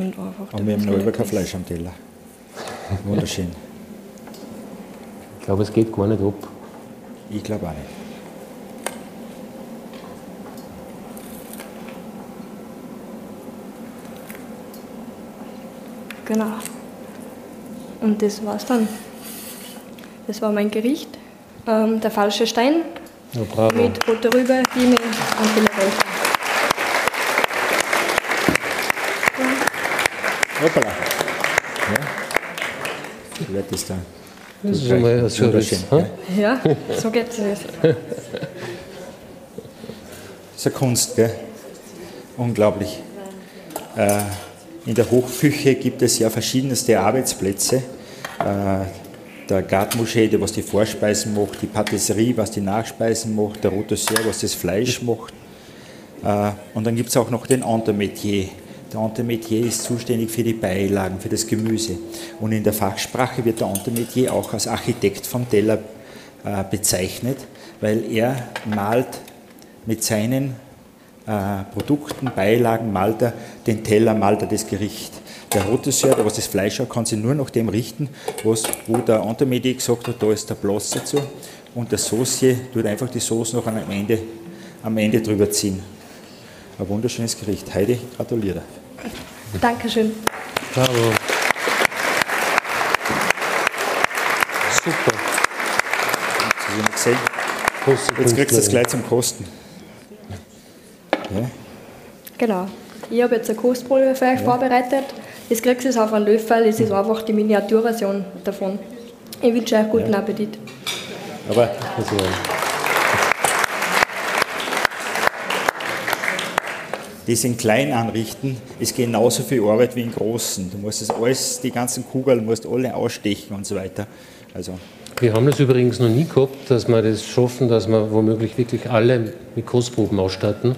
Und einfach Und wir haben noch bisschen über kein Fleisch am Teller. Wunderschön. Ich glaube, es geht gar nicht ab. Ich glaube auch nicht. Genau. Und das war's dann. Das war mein Gericht. Ähm, der falsche Stein Ja, bravo. mit roter Rübe, Bimi und Philadelphia. Hoppala. Ja. Wie wird das da? Das ist einmal ein Service. Ja. So geht's jetzt. Das ist eine Kunst, gell? Unglaublich. Äh, in der Hochküche gibt es ja verschiedenste Arbeitsplätze. Äh, der Gartmoschee, der was die Vorspeisen macht, die Patisserie, was die Nachspeisen macht, der Rotisseur, was das Fleisch macht. Äh, und dann gibt es auch noch den Entremetier. Der Entremetier ist zuständig für die Beilagen, für das Gemüse. Und in der Fachsprache wird der Entremetier auch als Architekt vom Teller äh, bezeichnet, weil er malt mit seinen äh, Produkten, Beilagen, malt er den Teller, malt er das Gericht. Der Rotisseur, der was das Fleisch hat, kann sich nur nach dem richten, was, wo der Entremetier gesagt hat, da ist der Platz dazu. Und der Saucier tut einfach die Sauce noch am Ende, am Ende drüber ziehen. Ein wunderschönes Gericht. Heidi, gratuliere. Dankeschön. Bravo. Super. Jetzt kriegst du es gleich zum Kosten. Ja? Genau. Ich habe jetzt eine Kostprobe für euch vorbereitet. Das kriegst du jetzt auf einen Löffel. Das ist einfach die Miniaturversion davon. Ich wünsche euch guten Appetit. Aber Also, das in klein anrichten ist genauso viel Arbeit wie in großen. Du musst das alles, die ganzen Kugeln, musst alle ausstechen und so weiter. Also wir haben das übrigens noch nie gehabt, dass wir das schaffen, dass wir womöglich wirklich alle mit Kostproben ausstatten.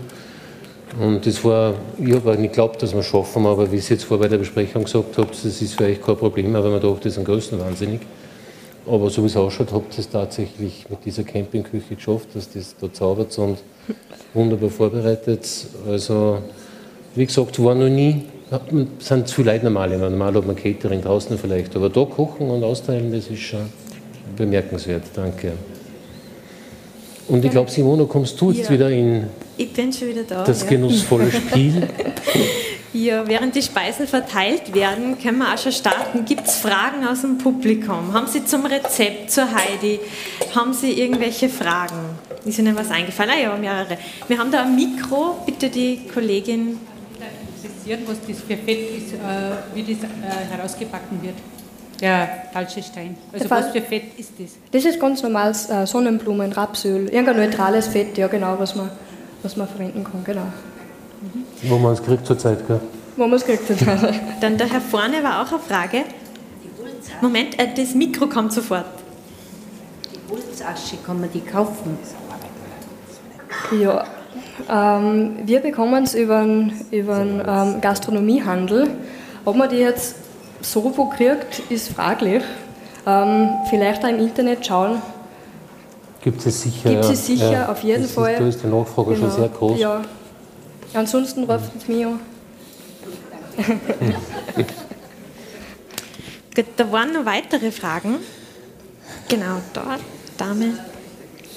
Und das war, ich habe auch nicht geglaubt, dass wir es schaffen, aber wie ich es jetzt vor bei der Besprechung gesagt habe, das ist euch kein Problem, aber man dachte, das ist am größten wahnsinnig. Aber so wie es ausschaut, habt ihr es tatsächlich mit dieser Campingküche geschafft, dass das da zaubert und wunderbar vorbereitet. Also, wie gesagt, war noch nie, sind zu Leute normal. Normal hat man Catering draußen vielleicht, aber da kochen und austeilen, das ist schon bemerkenswert. Danke. Und ich glaube, Simona, kommst du jetzt Ja. wieder in Ich bin schon wieder da. das ja. genussvolle Spiel? Ja, während die Speisen verteilt werden, können wir auch schon starten. Gibt es Fragen aus dem Publikum? Haben Sie zum Rezept, zur Heidi, haben Sie irgendwelche Fragen? Ist Ihnen was eingefallen? Ah ja, mehrere. Wir haben da ein Mikro. Bitte die Kollegin. interessieren, was das für Fett ist, äh, wie das äh, herausgebacken wird. Der falsche Stein. Also was für Fett ist das? Das ist ganz normales äh, Sonnenblumen, Rapsöl, irgendein neutrales Fett, ja genau, was man, was man verwenden kann, genau. Wo man es kriegt zurzeit, gell? Wo man es kriegt. Also. Dann der Herr vorne war auch eine Frage. Moment, äh, das Mikro kommt sofort. Die Holzasche, kann man die kaufen? Ja, ähm, wir bekommen es über einen über einen, ähm, Gastronomiehandel. Ob man die jetzt so wo kriegt, ist fraglich. Ähm, vielleicht auch im Internet schauen. Gibt es sicher. Gibt es sicher, Ja. auf jeden Fall. Ist, da ist die Nachfrage schon sehr groß. Ja. Ansonsten ruft es mich an. Gut, da waren noch weitere Fragen. Genau, dort, Dame.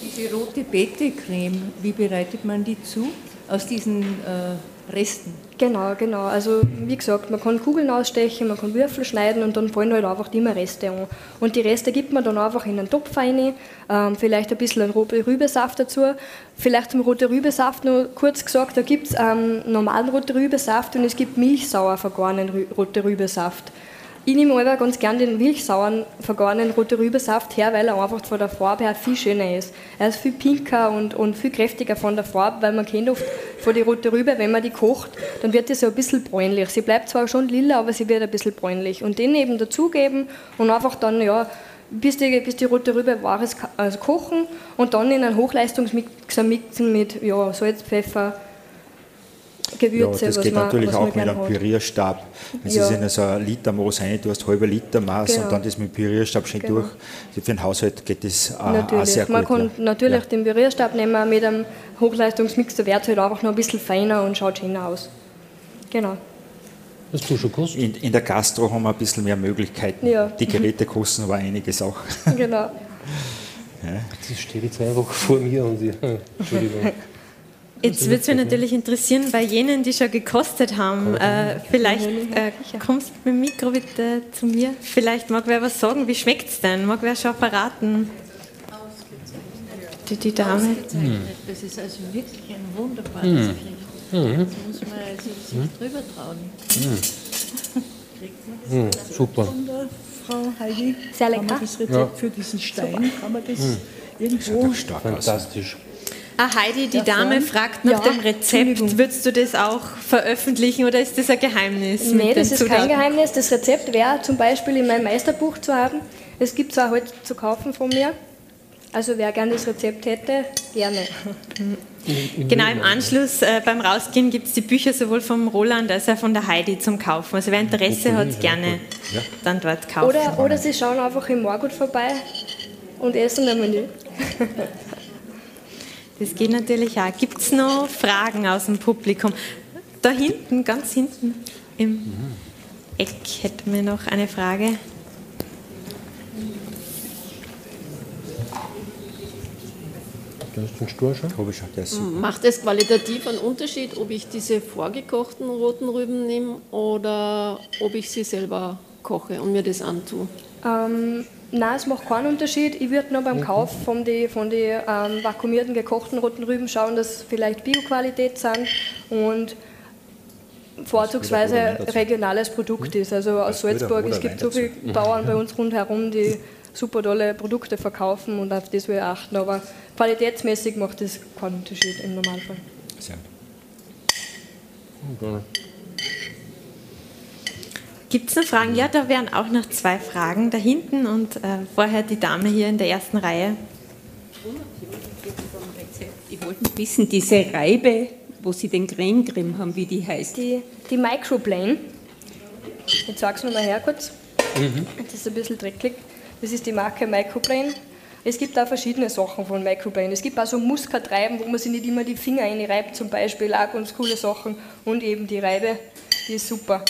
Diese rote Beete-Creme, wie bereitet man die zu? Aus diesen äh, Resten? Genau, genau. Also wie gesagt, man kann Kugeln ausstechen, man kann Würfel schneiden und dann fallen halt einfach immer Reste an. Und die Reste gibt man dann einfach in einen Topf rein, ähm, vielleicht ein bisschen rote Rübesaft dazu. Vielleicht zum rote Rübesaft nur kurz gesagt, da gibt es ähm, normalen rote Rübesaft und es gibt milchsauer vergorenen Rü rote Rübesaft. Ich nehme aber ganz gern den milchsauren vergorenen rote Rübesaft her, weil er einfach von der Farbe her viel schöner ist. Er ist viel pinker und, und viel kräftiger von der Farbe, weil man kennt oft von die rote Rübe, wenn man die kocht, dann wird die so ein bisschen bräunlich. Sie bleibt zwar schon lila, aber sie wird ein bisschen bräunlich. Und den eben dazugeben und einfach dann, ja, bis die, bis die rote Rübe war, es also kochen und dann in einen Hochleistungsmixer mixen mit ja, Salz, Pfeffer, Gewürze, ja, das was geht man, natürlich was auch mit einem. Pürierstab. Wenn Ja. du in so ein Liter Maß rein, du hast halbe Liter Maß Genau. und dann das mit dem Pürierstab schön Genau. durch. Für den Haushalt geht das auch, auch Natürlich. sehr gut. man kann ja. natürlich den Pürierstab nehmen, mit einem Hochleistungsmixer wird es halt einfach noch ein bisschen feiner und schaut schöner aus. Genau. Hast du schon gekostet? In, in der Gastro haben wir ein bisschen mehr Möglichkeiten. Ja. Die Geräte kosten aber einiges auch. genau. Das steht jetzt einfach vor mir und ich, Entschuldigung. Jetzt würde es mich natürlich interessieren, bei jenen, die schon gekostet haben, äh, vielleicht äh, kommst du mit dem Mikro bitte zu mir. Vielleicht mag wer was sagen, wie schmeckt es denn? Mag wer schon verraten? Die, die Dame. Das ist also wirklich ein wunderbares Mhm. Gericht. Mhm. Muss man also sich Mhm. drüber trauen. Kriegt man das Mhm, dann super. von der Frau Heidi? Sehr Kann man lecker. das Rezept Ja. für diesen Stein, kann man das Mhm. irgendwo... Fantastisch. Ah, Heidi, die Dame fragt nach Ja, dem Rezept. Würdest du das auch veröffentlichen oder ist das ein Geheimnis? Nee, das ist kein? Geheimnis. Das Rezept wäre zum Beispiel in meinem Meisterbuch zu haben. Es gibt es auch heute zu kaufen von mir. Also wer gerne das Rezept hätte, gerne. Genau, im Anschluss äh, beim Rausgehen gibt es die Bücher sowohl vom Roland als auch von der Heidi zum Kaufen. Also wer Interesse hat, gerne Ja. dann dort kaufen. Oder, oder Sie schauen einfach im Morgut vorbei und essen ein Menü. Das geht natürlich auch. Gibt es noch Fragen aus dem Publikum? Da hinten, ganz hinten im Eck hätten wir noch eine Frage. Macht es qualitativ einen Unterschied, ob ich diese vorgekochten roten Rüben nehme oder ob ich sie selber koche und mir das antue? Ähm, nein, es macht keinen Unterschied. Ich würde nur beim Kauf von den von die, ähm, vakuumierten, gekochten roten Rüben schauen, dass vielleicht Bioqualität sind und vorzugsweise regionales Produkt ist. Also aus Salzburg, es gibt so viele Bauern bei uns rundherum, die super tolle Produkte verkaufen und auf das ich achten. Aber qualitätsmäßig macht das keinen Unterschied im Normalfall. Sehr. Gibt es noch Fragen? Ja, da wären auch noch zwei Fragen da hinten und äh, vorher die Dame hier in der ersten Reihe. Ich wollte wissen, diese Reibe, wo Sie den Creme drin haben, wie die heißt. Die, die Microplane, ich zeige es nochmal her kurz. Mhm. Das ist ein bisschen dreckig. Das ist die Marke Microplane. Es gibt auch verschiedene Sachen von Microplane. Es gibt auch so Muskatreiben, wo man sich nicht immer die Finger reinreibt, zum Beispiel. Auch ganz coole Sachen. Und eben die Reibe, die ist super.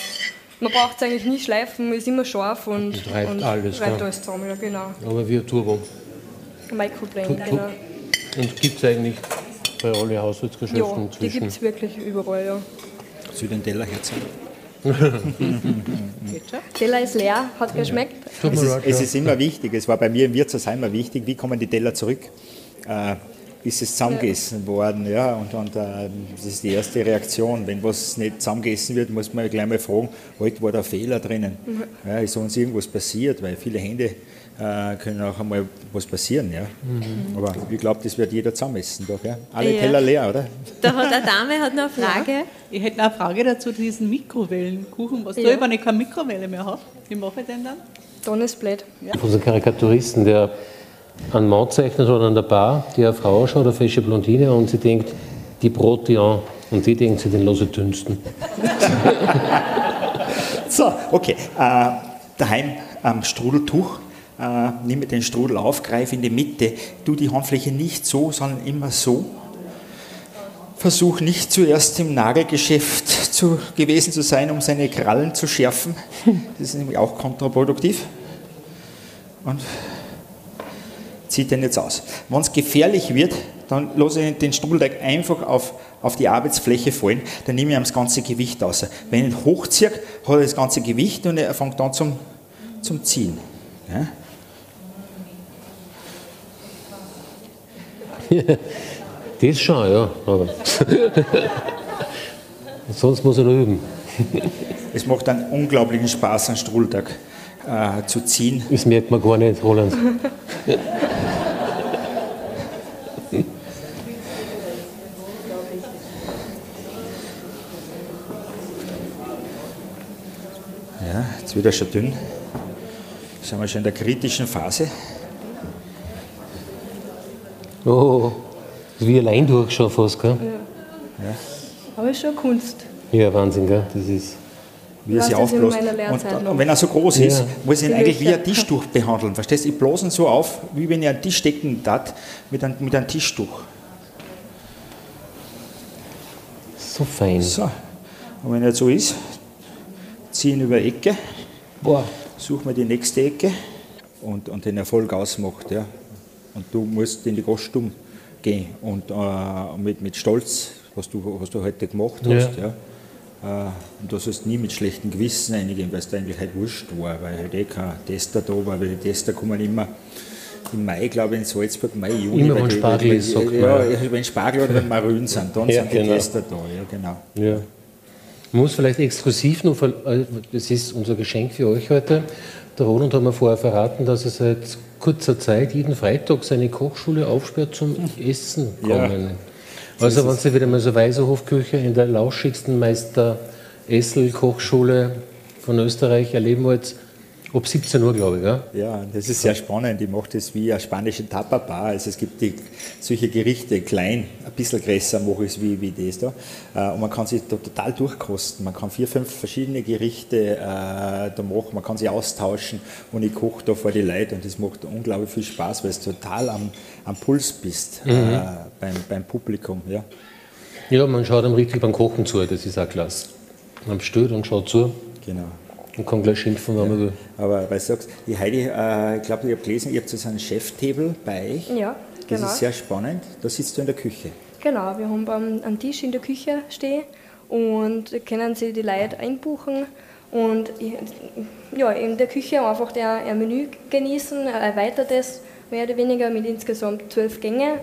Man braucht es eigentlich nie schleifen, ist immer scharf und, Und reibt alles, reibt ja. alles zusammen. Ja, genau. Aber wie ein Turbo. Microplane, genau. Und gibt es eigentlich bei allen Haushaltsgeschäften Ja, die inzwischen? gibt es wirklich überall, ja. Soll ich den Teller herzeigen? Teller ist leer, hat geschmeckt. Es ist, es ist immer wichtig, es war bei mir im Wirtshaus immer wichtig, wie kommen die Teller zurück. Äh, ist es zusammengegessen worden. Ja, und, und äh, das ist die erste Reaktion. Wenn was nicht zusammengegessen wird, muss man gleich mal fragen, heute war da Fehler drinnen. Mhm. Ja, ist uns irgendwas passiert, weil viele Hände äh, können auch einmal was passieren. Ja. Mhm. Aber ich glaube, das wird jeder zusammessen. Doch, ja. Alle Ja. Teller leer, oder? Da hat eine Dame hat noch eine Frage. Ja, ich hätte noch eine Frage dazu, diesen Mikrowellenkuchen. Was Ja. tue ich, wenn ich keine Mikrowelle mehr habe? Wie mache ich den dann? Dann ist blöd. Ja. Von so einem Karikaturisten, der einen Mann zeichnet oder an der Bar, die eine Frau schaut, eine fesche Blondine, und sie denkt, die Brote an. Und die denkt, sie den lose dünsten. So, okay. Äh, daheim am Strudeltuch. Äh, nehme den Strudel auf, greife in die Mitte, tu die Handfläche nicht so, sondern immer so. Versuch nicht zuerst im Nagelgeschäft zu, gewesen zu sein, um seine Krallen zu schärfen. Das ist nämlich auch kontraproduktiv. Und zieht den jetzt aus. Wenn es gefährlich wird, dann lasse ich den Strudelteig einfach auf, auf die Arbeitsfläche fallen, dann nehme ich ihm das ganze Gewicht aus. Wenn ich ihn hochziehe, hat er das ganze Gewicht und er fängt dann zum, zum Ziehen. Ja? Das schon, ja. Aber sonst muss er noch üben. Es macht einen unglaublichen Spaß, einen Strudelteig äh, zu ziehen. Das merkt man gar nicht, Roland. Ja, jetzt wird er schon dünn. Sind wir schon in der kritischen Phase. Oh, das ist wie allein durch schon fast, gell? Ja. Aber ist schon Kunst. Ja, Wahnsinn, gell? Das ist. Wie er in aufbläst. Und, wenn er so groß ist, Ja. muss ich ihn eigentlich wie ein Tischtuch behandeln. Verstehst du? Ich blase ihn so auf, wie wenn ich einen Tisch decken tat, mit einem, mit einem Tischtuch. So fein. So. Und wenn er so ist, ziehe ihn über die Ecke, Boah. suche mir die nächste Ecke und, und den Erfolg ausmacht. Ja. Und du musst in die Gaststube gehen und äh, mit, mit Stolz, was du, was du heute gemacht hast. Ja. Äh, und du sollst nie mit schlechtem Gewissen reingehen, weil es dir eigentlich halt wurscht war, weil halt eh kein Tester da war, weil die Tester kommen immer im Mai, glaube ich, in Salzburg, Mai, Juni. Immer wenn Spargel ist, sagt ja, man. ja, wenn Spargel oder wenn Marün sind, dann Ja, sind die genau. Tester da. Ja, genau. Ja. Man muss vielleicht exklusiv noch, äh, das ist unser Geschenk für euch heute. Der Roland hat mir vorher verraten, dass er seit kurzer Zeit jeden Freitag seine Kochschule aufsperrt zum Essen Ja. kommen. So Also wenn es. Sie wieder mal so Weiserhofküche in der lauschigsten Meister Essel Kochschule von Österreich erleben wollt, ab 17 Uhr, glaube ich. Ja? Ja, das ist sehr spannend. Ich mache das wie eine spanische Tapabar. Also es gibt die, solche Gerichte klein, ein bisschen größer mache ich es wie, wie das da. Äh, Und man kann sich da total durchkosten. Man kann vier, fünf verschiedene Gerichte äh, da machen, man kann sie austauschen und ich koche da vor die Leute und das macht unglaublich viel Spaß, weil du total am, am Puls bist äh, Mhm. Beim, beim Publikum. Ja. ja, man schaut ihm richtig beim Kochen zu, das ist auch klasse. Man steht und schaut zu Genau. und kann gleich schimpfen, wenn man will. Aber weil du sagst, die Heidi, äh, ich glaube, ich habe gelesen, ihr habt so einen Cheftable bei euch. Ja, Das genau. ist sehr spannend. Da sitzt du in der Küche. Genau, wir haben einen Tisch in der Küche stehen und können sie die Leute einbuchen und ja, in der Küche einfach der, ein Menü genießen, ein erweitertes, mehr oder weniger mit insgesamt zwölf Gängen.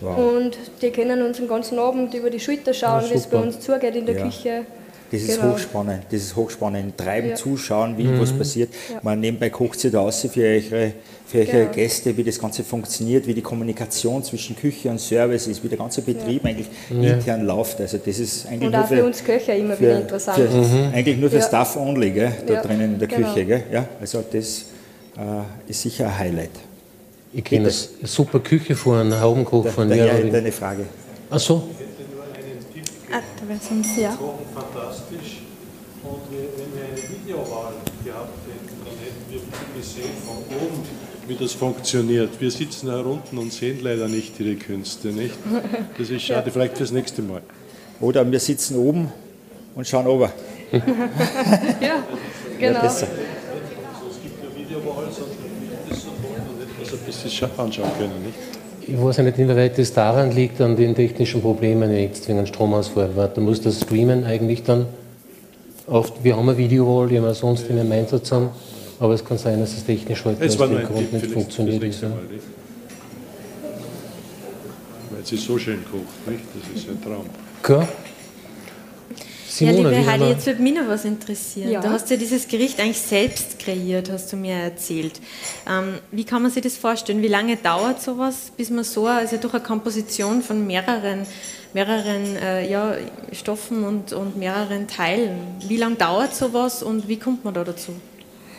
Wow. Und die können uns den ganzen Abend über die Schulter schauen, Ja, wie es bei uns zugeht in der Ja. Küche. Das ist Genau. hochspannend, das ist hochspannend. Treiben, Ja. zuschauen, wie Mhm. was passiert. Ja. Man nebenbei kocht sie da aus für eure, für eure Genau. Gäste, wie das Ganze funktioniert, wie die Kommunikation zwischen Küche und Service ist, wie der ganze Betrieb eigentlich Ja. intern läuft. Also das ist eigentlich Und nur auch für uns Köche immer für, wieder interessant. Für, Mhm. Eigentlich nur für Ja. Staff only, gell, da Ja, drinnen in der genau. Küche. Gell? Ja, also das äh, ist sicher ein Highlight. Ich kenne eine super Küche von einem Haubenkoch Da, von mir. deine Frage. Ach so, Ah, da wäre sonst ja. Fantastisch. Und wir, wenn wir eine Videowahl gehabt hätten, dann hätten wir gesehen von oben, wie das funktioniert. Wir sitzen da unten und sehen leider nicht ihre Künste, nicht? Das ist schade, Ja. vielleicht fürs nächste Mal. Oder wir sitzen oben und schauen runter. ja, Ja, genau. besser. Es gibt ja Videowahl, sonst nicht das so toll und scha- anschauen können, nicht? ich weiß ja nicht, inwieweit das daran liegt, an den technischen Problemen, jetzt wegen einem Stromausfall. Da muss das Streamen eigentlich dann oft, wir haben eine Videowall, die wir sonst in einem Einsatz haben, aber es kann sein, dass es technisch heute Es aus dem Grund nicht funktioniert. Ist, ja. Weil sie so schön kocht. Nicht? Das ist ein Traum. Klar. Simona, ja, liebe Heidi, jetzt würde mich noch was interessieren. Ja. Du hast ja dieses Gericht eigentlich selbst kreiert, hast du mir erzählt. Ähm, wie kann man sich das vorstellen? Wie lange dauert sowas, bis man so, also durch eine Komposition von mehreren, mehreren äh, ja, Stoffen und, und mehreren Teilen, wie lange dauert sowas und wie kommt man da dazu?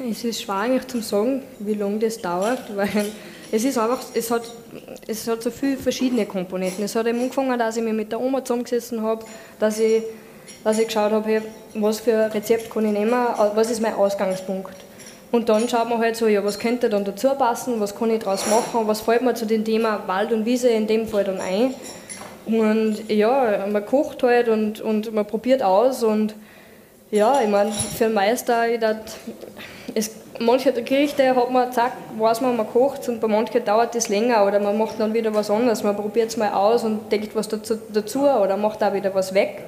Es ist schwer eigentlich zu sagen, wie lange das dauert, weil es ist einfach, es hat, es hat so viele verschiedene Komponenten. Es hat eben angefangen, dass ich mich mit der Oma zusammengesessen habe, dass ich dass ich geschaut habe, was für ein Rezept kann ich nehmen, was ist mein Ausgangspunkt. Und dann schaut man halt so, ja, was könnte dann dazu passen, was kann ich daraus machen, was fällt mir zu dem Thema Wald und Wiese in dem Fall dann ein. Und ja, man kocht halt und, und man probiert aus und ja, ich meine, für einen Meister, ich dat, es, manche Gerichte hat man, zack, weiß man, man kocht und bei manchen dauert das länger oder man macht dann wieder was anderes. Man probiert es mal aus und denkt was dazu, dazu oder macht auch wieder was weg.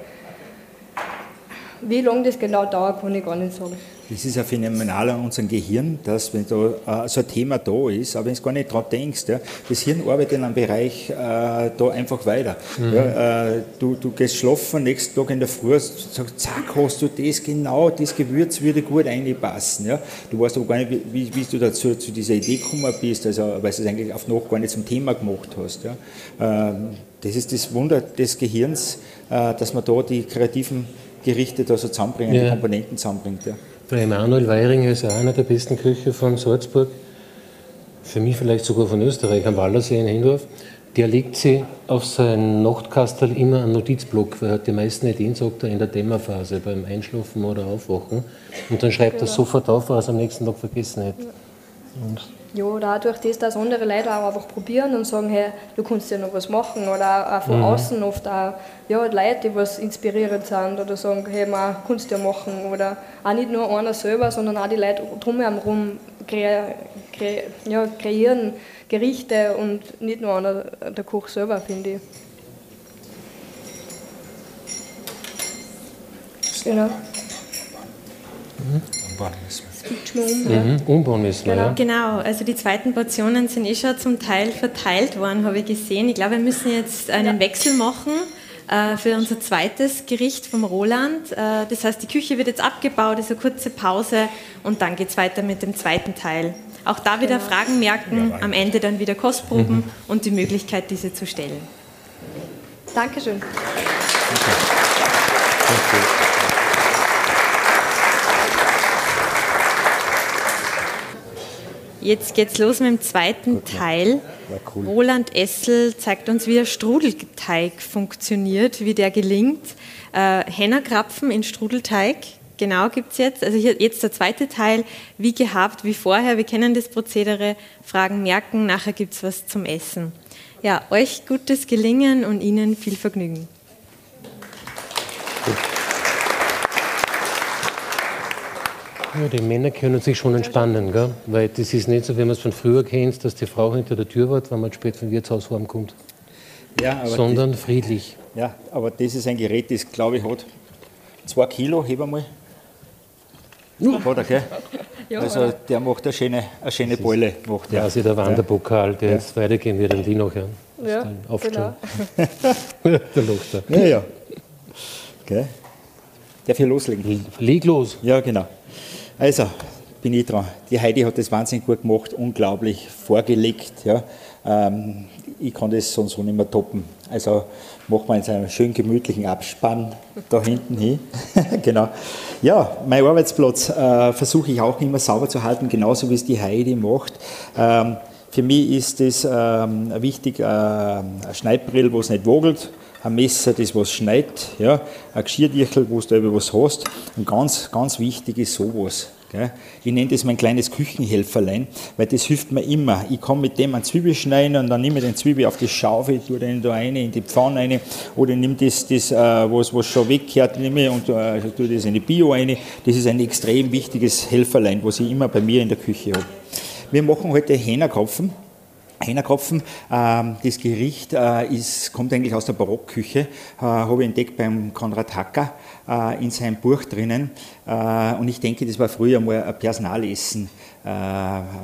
Wie lange das genau dauert, kann ich gar nicht sagen. Das ist ja phänomenal an unserem Gehirn, dass wenn da äh, so ein Thema da ist, aber wenn du gar nicht dran denkst, ja, das Hirn arbeitet in einem Bereich äh, da einfach weiter. Mhm. Ja, äh, du, du gehst schlafen, nächsten Tag in der Früh, sagst, zack, hast du das genau, das Gewürz würde gut reinpassen. Ja. Du weißt aber gar nicht, wie, wie du dazu zu dieser Idee gekommen bist, also, weil du es eigentlich auf noch gar nicht zum Thema gemacht hast. Ja. Ähm, das ist das Wunder des Gehirns, äh, dass man da die kreativen Gerichte da so zusammenbringen, ja. die Komponenten zusammenbringt. Ja. Der Emanuel Weiring ist auch einer der besten Köche von Salzburg, für mich vielleicht sogar von Österreich, am Wallersee in Hendorf. Der legt sie auf sein Nachtkastel immer einen Notizblock, weil er hat die meisten Ideen, sagt er, in der Dämmerphase, beim Einschlafen oder Aufwachen. Und dann schreibt genau. er sofort auf, was er am nächsten Tag vergessen hat. Und ja, dadurch, dass, dass andere Leute auch einfach probieren und sagen, hey, du kannst ja noch was machen. Oder auch von mhm. außen oft auch ja, Leute, die was inspirierend sind oder sagen, hey, man kannst ja machen. Oder auch nicht nur einer selber, sondern auch die Leute drumherum kre kre ja, kreieren Gerichte und nicht nur einer, der Koch selber, finde ich. Genau. Mhm. Mhm, umbauen müssen wir, genau, ja. Genau, also die zweiten Portionen sind eh schon zum Teil verteilt worden, habe ich gesehen. Ich glaube, wir müssen jetzt einen Wechsel machen äh, für unser zweites Gericht vom Roland. Äh, das heißt, die Küche wird jetzt abgebaut, ist eine kurze Pause und dann geht es weiter mit dem zweiten Teil. Auch da wieder genau. Fragen merken, ja, am Ende dann wieder Kostproben mhm. und die Möglichkeit, diese zu stellen. Dankeschön. Okay. Jetzt geht's los mit dem zweiten Gut, Teil. Cool. Roland Essel zeigt uns, wie der Strudelteig funktioniert, wie der gelingt. Äh, Hennerkrapfen in Strudelteig, genau gibt es jetzt. Also hier, jetzt der zweite Teil, wie gehabt, wie vorher. Wir kennen das Prozedere, Fragen merken, nachher gibt es was zum Essen. Ja, euch gutes Gelingen und Ihnen viel Vergnügen. Gut. Ja, die Männer können sich schon entspannen, gell? weil das ist nicht so, wie man es von früher kennt, dass die Frau hinter der Tür wartet, wenn man spät vom Wirtshaus heimkommt. Ja, sondern das, friedlich. Ja, aber das ist ein Gerät, das glaube ich hat zwei Kilo, heb einmal. Uh. Hat er, gell? Ja, also der macht eine schöne, eine schöne Beule. Macht ja, also der Wanderpokal, der ja. jetzt weitergehen wird an die nachher. Ja, genau. der lacht da. Ja, ja. Okay. Darf ich loslegen? Leg los. Ja, genau. Also, bin ich dran. Die Heidi hat das wahnsinnig gut gemacht, unglaublich vorgelegt. Ja. Ähm, ich kann das sonst so nicht mehr toppen. Also machen wir jetzt einen schön gemütlichen Abspann da hinten hin. genau. Ja, mein Arbeitsplatz äh, versuche ich auch immer sauber zu halten, genauso wie es die Heidi macht. Ähm, für mich ist es ähm, wichtig, äh, ein Schneidbrill, wo es nicht wogelt, ein Messer, das was schneidet, ja, ein Geschirrdürchel, wo du da was hast. Und ganz, ganz wichtig ist sowas. Gell. Ich nenne das mein kleines Küchenhelferlein, weil das hilft mir immer. Ich kann mit dem ein Zwiebel schneiden und dann nehme ich den Zwiebel auf die Schaufel, tue den da rein, in die Pfanne rein oder nehme das, das äh, was, was schon weggehört, nehme und äh, tue das in die Bio rein. Das ist ein extrem wichtiges Helferlein, was ich immer bei mir in der Küche habe. Wir machen heute Hähnerkopfen. Heinerkopfen. Ähm, das Gericht äh, ist, kommt eigentlich aus der Barockküche, äh, habe ich entdeckt beim Konrad Hacker. äh, in seinem Buch drinnen. Und ich denke, das war früher mal ein Personalessen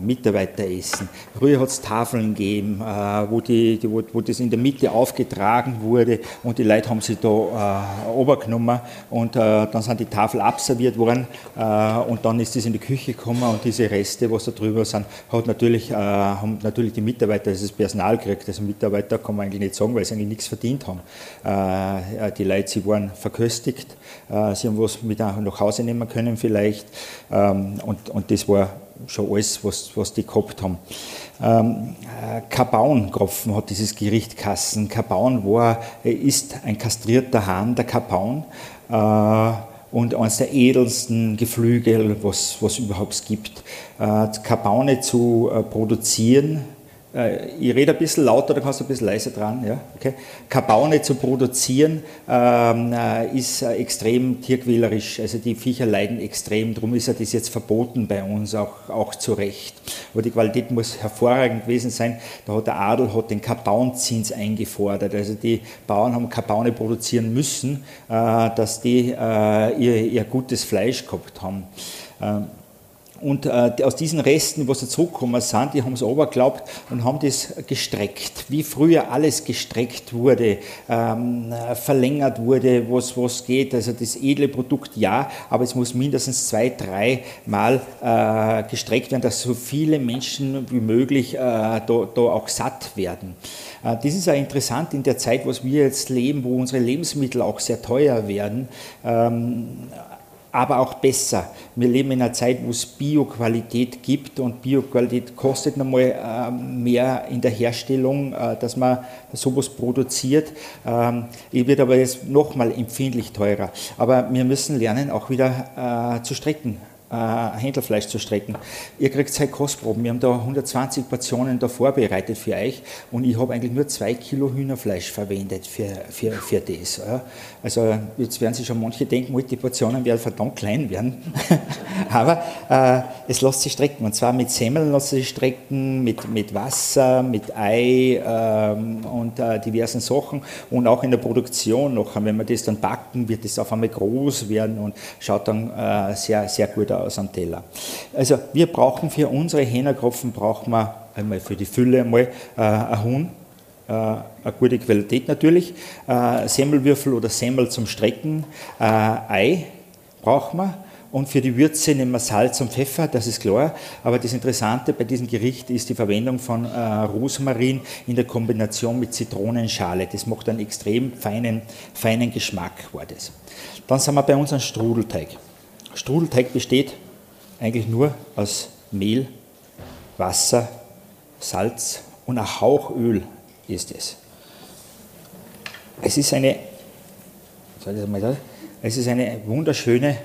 Mitarbeiteressen. Früher hat es Tafeln gegeben, äh, wo, die, wo, wo, das in der Mitte aufgetragen wurde und die Leute haben sich da äh, obergenommen und äh, dann sind die Tafel abserviert worden äh, und dann ist das in die Küche gekommen und diese Reste, was da drüber sind, hat natürlich, äh, haben natürlich die Mitarbeiter, das ist Personal gekriegt. Also Mitarbeiter kann man eigentlich nicht sagen, weil sie eigentlich nichts verdient haben. Äh, die Leute, sie waren verköstigt, sie haben was mit nach Hause nehmen können vielleicht ähm, und, und das war schon alles, was, was die gehabt haben. Ähm, äh, Kabaun-Kropfen hat dieses Gericht Kassen. Kabaun war, ist ein kastrierter Hahn, der Kabaun. Äh, und eines der edelsten Geflügel, was, was überhaupt gibt. Äh, Kabaune zu äh, produzieren, ich rede ein bisschen lauter, da kannst du ein bisschen leiser dran. Ja? Okay. Kabaune zu produzieren ähm, äh, ist äh, extrem tierquälerisch. Also die Viecher leiden extrem. Darum ist ja das jetzt verboten bei uns, auch, auch zu Recht. Aber die Qualität muss hervorragend gewesen sein. Da hat der Adel hat den Kabaunzins eingefordert. Also die Bauern haben Kabaune produzieren müssen, äh, dass die äh, ihr, ihr, gutes Fleisch gehabt haben. Ähm, und äh, aus diesen Resten, was da zurückgekommen sind, die haben es aber geglaubt und haben das gestreckt, wie früher alles gestreckt wurde, ähm, verlängert wurde, was, was geht. Also das edle Produkt ja, aber es muss mindestens zwei, drei Mal äh, gestreckt werden, dass so viele Menschen wie möglich äh, da, da auch satt werden. Äh, das ist ja interessant in der Zeit, was wir jetzt leben, wo unsere Lebensmittel auch sehr teuer werden. Ähm, aber auch besser. Wir leben in einer Zeit, wo es Bioqualität gibt und Bioqualität kostet nochmal äh, mehr in der Herstellung, äh, dass man sowas produziert. Ähm, ich wird aber jetzt nochmal empfindlich teurer. Aber wir müssen lernen, auch wieder äh, zu strecken äh, Händlerfleisch zu strecken. Ihr kriegt zwei Kostproben. Wir haben da 120 Portionen da vorbereitet für euch und ich habe eigentlich nur zwei Kilo Hühnerfleisch verwendet für, für, für das. Also jetzt werden sich schon manche denken, die Portionen werden verdammt klein werden. Aber äh, es lässt sich strecken und zwar mit Semmeln lässt sich strecken, mit, mit Wasser, mit Ei ähm, und äh, diversen Sachen und auch in der Produktion noch. Wenn wir das dann backen, wird das auf einmal groß werden und schaut dann äh, sehr, sehr gut aus aus am Teller. Also wir brauchen für unsere Hähnerkropfen brauchen wir einmal für die Fülle einmal äh, ein Huhn, äh, eine gute Qualität natürlich, äh, Semmelwürfel oder Semmel zum Strecken, äh, Ei brauchen wir und für die Würze nehmen wir Salz und Pfeffer, das ist klar. Aber das Interessante bei diesem Gericht ist die Verwendung von äh, Rosmarin in der Kombination mit Zitronenschale. Das macht einen extrem feinen, feinen Geschmack. War das. Dann sind wir bei unserem Strudelteig. Strudelteig besteht eigentlich nur aus Mehl, Wasser, Salz und ein Hauch ist es. Es ist eine, es ist eine wunderschöne,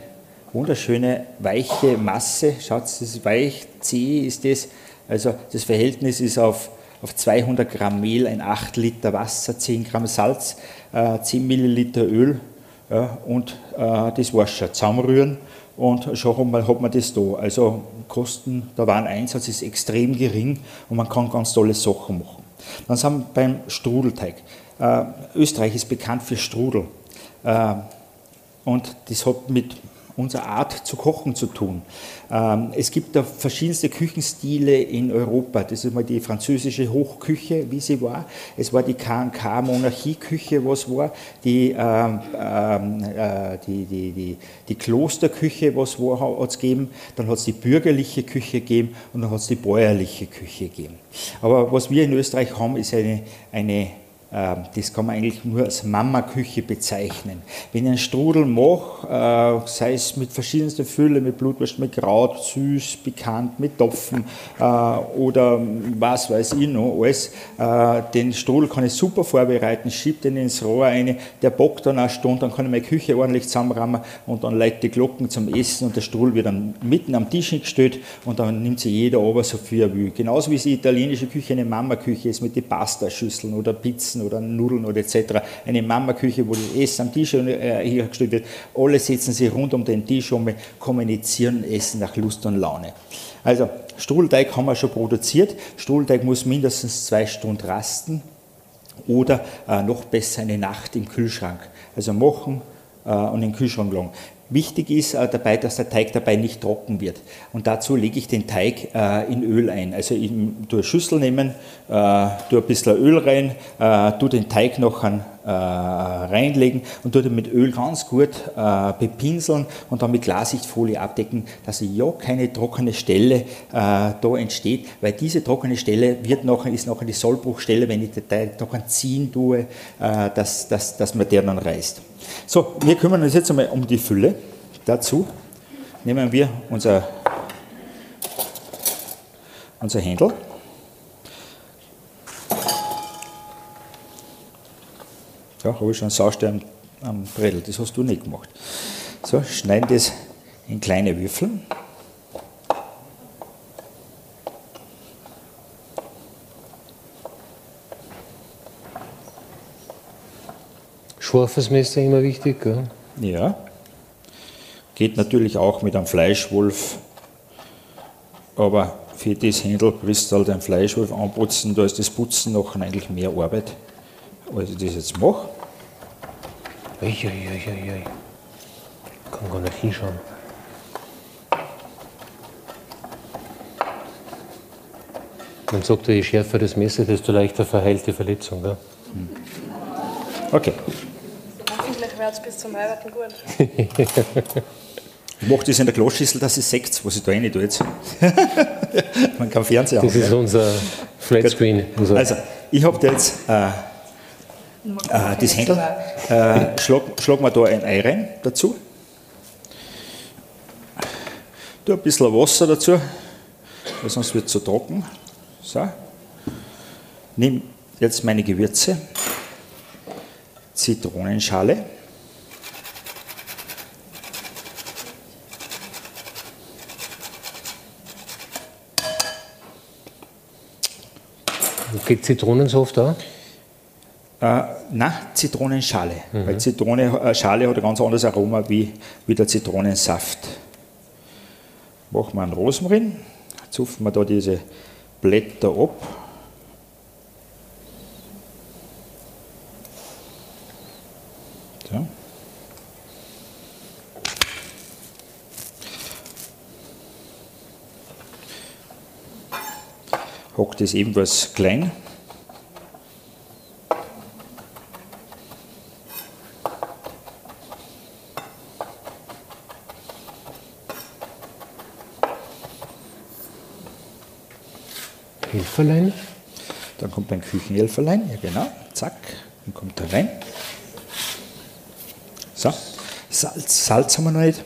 wunderschöne weiche Masse. Schaut, das ist weich, zäh ist das. Also das Verhältnis ist auf, auf 200 Gramm Mehl, ein 8 Liter Wasser, 10 Gramm Salz, äh, 10 Milliliter Öl ja, und äh, das war schon. Zusammenrühren und schon man, hat man das da. Also Kosten, der Wareneinsatz ist extrem gering und man kann ganz tolle Sachen machen. Dann sind wir beim Strudelteig. Äh, Österreich ist bekannt für Strudel. Äh, und das hat mit unsere Art zu kochen zu tun. Ähm, es gibt da verschiedenste Küchenstile in Europa. Das ist mal die französische Hochküche, wie sie war. Es war die KNK-Monarchieküche, was war. Die, ähm, ähm, äh, die, die, die, die Klosterküche, was war, hat es gegeben. Dann hat es die bürgerliche Küche gegeben und dann hat es die bäuerliche Küche gegeben. Aber was wir in Österreich haben, ist eine, eine das kann man eigentlich nur als Mama-Küche bezeichnen. Wenn ich einen Strudel mache, äh, sei es mit verschiedensten Fülle, mit Blutwurst, mit Kraut, süß, bekannt, mit Topfen äh, oder was weiß ich noch alles, äh, den Strudel kann ich super vorbereiten, schiebe den ins Rohr rein, der bockt dann eine Stunde, dann kann ich meine Küche ordentlich zusammenrammen und dann leitet die Glocken zum Essen und der Strudel wird dann mitten am Tisch gestellt und dann nimmt sich jeder aber so viel er will. Genauso wie die italienische Küche eine Mama-Küche ist mit den Pastaschüsseln oder Pizzen oder Nudeln oder etc. Eine Mama-Küche, wo das Essen am Tisch äh, hergestellt wird. Alle setzen sich rund um den Tisch und kommunizieren Essen nach Lust und Laune. Also Strudelteig haben wir schon produziert. Strudelteig muss mindestens zwei Stunden rasten oder äh, noch besser eine Nacht im Kühlschrank. Also machen, äh, und in den Kühlschrank legen. Wichtig ist äh, dabei, dass der Teig dabei nicht trocken wird. Und dazu lege ich den Teig äh, in Öl ein. Also ich tue eine Schüssel nehmen, äh, tue ein bisschen Öl rein, äh, tue den Teig noch an, äh, reinlegen und tue den mit Öl ganz gut äh, bepinseln und dann mit Glassichtfolie abdecken, dass ja keine trockene Stelle äh, da entsteht, weil diese trockene Stelle wird nachher, ist nachher die Sollbruchstelle, wenn ich den Teig noch ziehen tue, äh, dass, dass, dass man der dann reißt. So, wir kümmern uns jetzt einmal um die Fülle. Dazu nehmen wir unser, unser Händel. Ja, habe ich schon Saustern am Bredel, das hast du nicht gemacht. So, schneiden das in kleine Würfel. Scharfes Messer immer wichtig, gell? Ja. Geht natürlich auch mit einem Fleischwolf, aber für das Händel wirst du halt einen Fleischwolf anputzen, da ist das Putzen noch eigentlich mehr Arbeit, als ich das jetzt mache. Uiuiuiui. Kann gar nicht hinschauen. Man sagt ja, je schärfer das Messer, desto leichter verheilt die Verletzung. Gell? Okay. Es bis zum Heiraten gut. Ich mache das in der Glasschüssel, dass es seht, was ich da rein tue jetzt. Man kann Fernseher Das ist unser Flatscreen. Unser Also, ich habe da jetzt äh, äh, das Händel, äh, schlag, schlag mir da ein Ei rein dazu. Tu ein bisschen Wasser dazu, weil sonst wird es so trocken. So. Nimm jetzt meine Gewürze, Zitronenschale, Geht Zitronensaft auch? Äh, nein, Zitronenschale. Weil Zitrone, äh, hat ein ganz anderes Aroma wie, wie der Zitronensaft. Machen wir einen Rosmarin, zupfen wir da diese Blätter ab. So. Hockt das ebenfalls klein. Helferlein. Dann kommt ein Küchenhelferlein, ja genau, zack, dann kommt er rein. So, Salz, Salz haben wir noch nicht.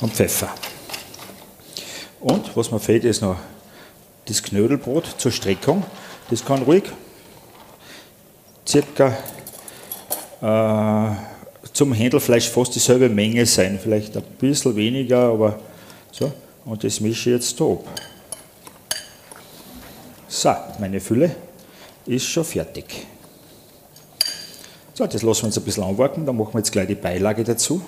Und Pfeffer. Und was mir fehlt, ist noch das Knödelbrot zur Streckung. Das kann ruhig circa äh, zum Händelfleisch fast dieselbe Menge sein. Vielleicht ein bisschen weniger, aber so. Und das mische ich jetzt da ab. So, meine Fülle ist schon fertig. So, das lassen wir uns ein bisschen anwarten. Dann machen wir jetzt gleich die Beilage dazu.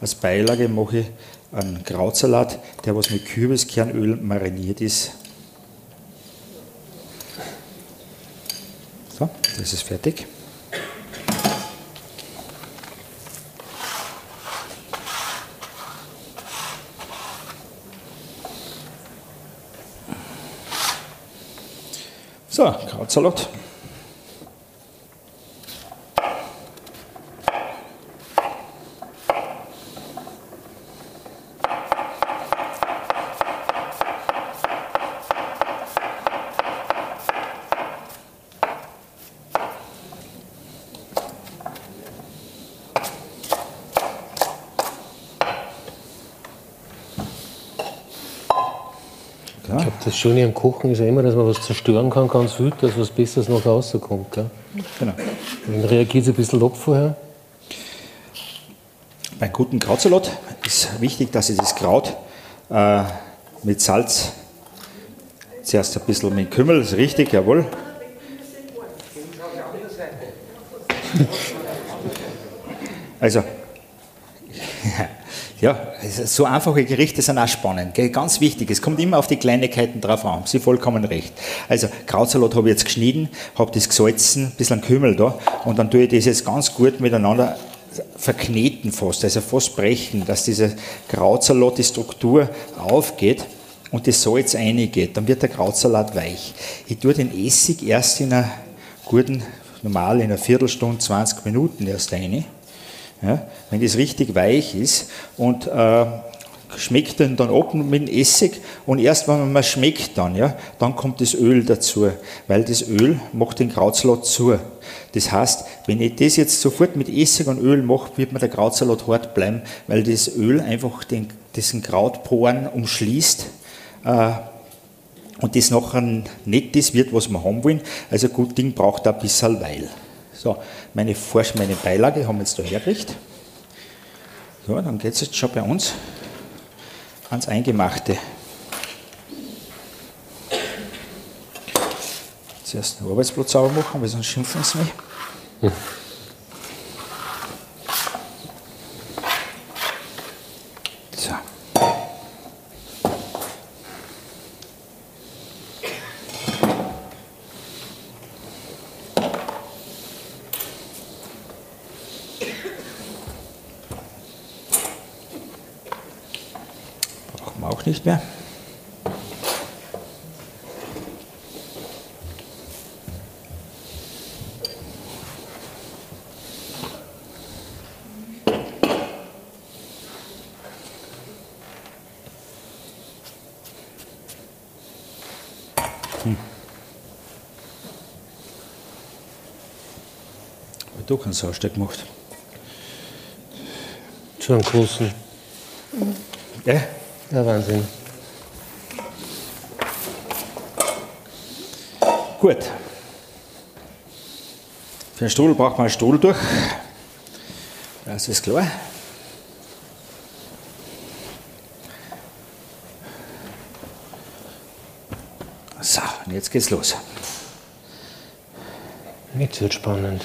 Als Beilage mache ich einen Krautsalat, der was mit Kürbiskernöl mariniert ist. So, das ist fertig. So, Krautsalat. Schöne am Kochen ist ja immer, dass man was zerstören kann, ganz viel, dass was Besseres noch rauskommt. Gell? Genau. Dann reagiert es ein bisschen ab vorher. Beim guten Krautsalat ist wichtig, dass ich das Kraut äh, mit Salz zuerst ein bisschen mit Kümmel, das ist richtig, jawohl. Also, Ja, so einfache Gerichte sind auch spannend. Gell? Ganz wichtig, es kommt immer auf die Kleinigkeiten drauf an. Sie vollkommen recht. Also Krautsalat habe ich jetzt geschnitten, habe das gesalzen, ein bisschen Kümmel da und dann tue ich das jetzt ganz gut miteinander verkneten fast, also fast brechen, dass diese Krautsalat, die Struktur aufgeht und das Salz reingeht. Dann wird der Krautsalat weich. Ich tue den Essig erst in einer guten, normal in einer Viertelstunde, 20 Minuten erst rein ja, wenn das richtig weich ist und äh, schmeckt dann, dann ab mit dem Essig und erst wenn man schmeckt dann, ja, dann kommt das Öl dazu, weil das Öl macht den Krautsalat zu. Das heißt, wenn ich das jetzt sofort mit Essig und Öl mache, wird mir der Krautsalat hart bleiben, weil das Öl einfach den, diesen Krautporen umschließt äh, und das nachher nicht das wird, was wir haben wollen. Also gut Ding braucht ein bisschen Weil. So, meine, Forsch meine Beilage haben wir jetzt da hergerichtet. So, dann geht es jetzt schon bei uns ans Eingemachte. Zuerst den Arbeitsplatz sauber machen, weil sonst schimpfen sie mich. Hm. Nicht mehr. Hm. Du kannst Sausteig gemacht. Schon einen großen. Ja? Ja, Wahnsinn. Gut. Für den Strudel braucht man einen Strudel durch. Das ist klar. So, und jetzt geht's los. Jetzt wird spannend.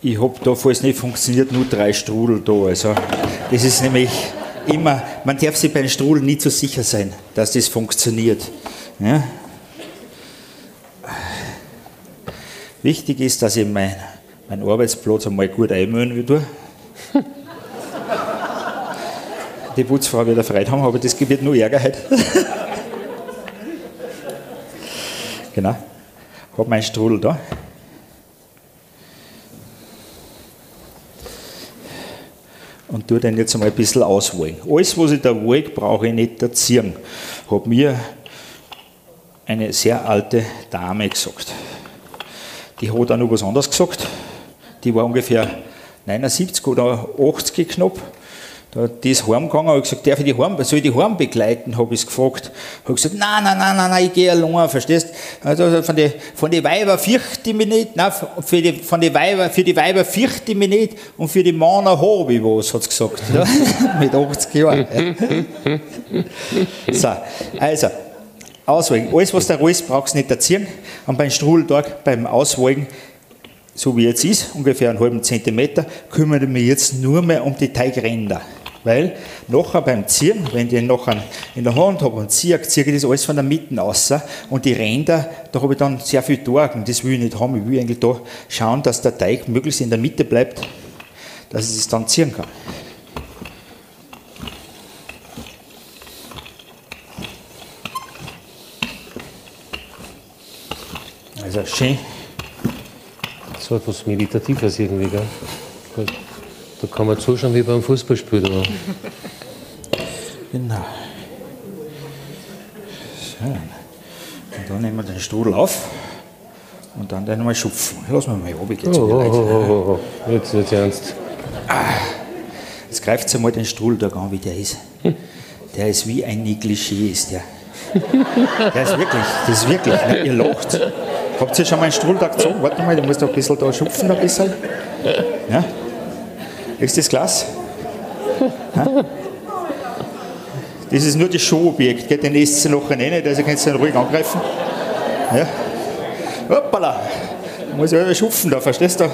Ich habe da, falls es nicht funktioniert, nur drei Strudel da. Also, das ist nämlich immer, man darf sich bei einem Strudel nicht so sicher sein, dass das funktioniert. Ja? Wichtig ist, dass ich meinen mein Arbeitsplatz einmal gut einmühen tue. Die Putzfrau wird Freude haben, aber das wird nur Ärger heute. genau. Ich habe meinen Strudel da. Tue den jetzt einmal ein bisschen auswählen. Alles, was ich da wollte, brauche ich nicht erziehen, hat mir eine sehr alte Dame gesagt. Die hat auch noch was anderes gesagt. Die war ungefähr 79 oder 80 knapp da, die ist heimgegangen, habe gesagt, darf ich die heim, soll ich die heim begleiten, habe ich gefragt. Habe gesagt, nein, nein, nein, nein, ich gehe allein, verstehst? Also von den von die Weiber fürchte ich mich nicht, nein, für die, von die Weiber, für die Weiber fürchte ich mich nicht und für die Männer habe ich was, hat sie gesagt. Ja? Mit 80 Jahren. so, also, auswägen. Alles, was du rollst, brauchst du nicht erziehen. Und beim Strudeltag, beim Auswägen, so wie jetzt ist, ungefähr einen halben Zentimeter, kümmere ich mich jetzt nur mehr um die Teigränder. Weil nachher beim Ziehen, wenn ich den nachher in der Hand habe und ziehe, ziehe ich das alles von der Mitte aus. Und die Ränder, da habe ich dann sehr viel Torgen. Das will ich nicht haben. Ich will eigentlich da schauen, dass der Teig möglichst in der Mitte bleibt, dass ich es dann ziehen kann. Also schön. So etwas Meditatives irgendwie, gell? Da kann man zuschauen wie beim Fußballspiel. Da. genau. So. Und dann nehmen wir den Strudel auf und dann den mal schupfen. Lass mal mal oben, geht's oh, oh, oh, oh, Jetzt wird's ernst. Ah. Jetzt greift ihr mal den Strudel da an, wie der ist. Der ist wie ein Negligé, ist der. Der ist wirklich, das ist wirklich, ne? ihr lacht. Habt ihr schon mal einen Strudel gezogen? Warte mal, ich muss da ein bisschen da schupfen, ein bisschen. Ja? Ist das Glas? Das ist nur das Showobjekt, geht den esst ihr nachher nicht, also könnt ihr ihn ruhig angreifen. Ja. Hoppala! Muss ich ja schupfen da, verstehst du?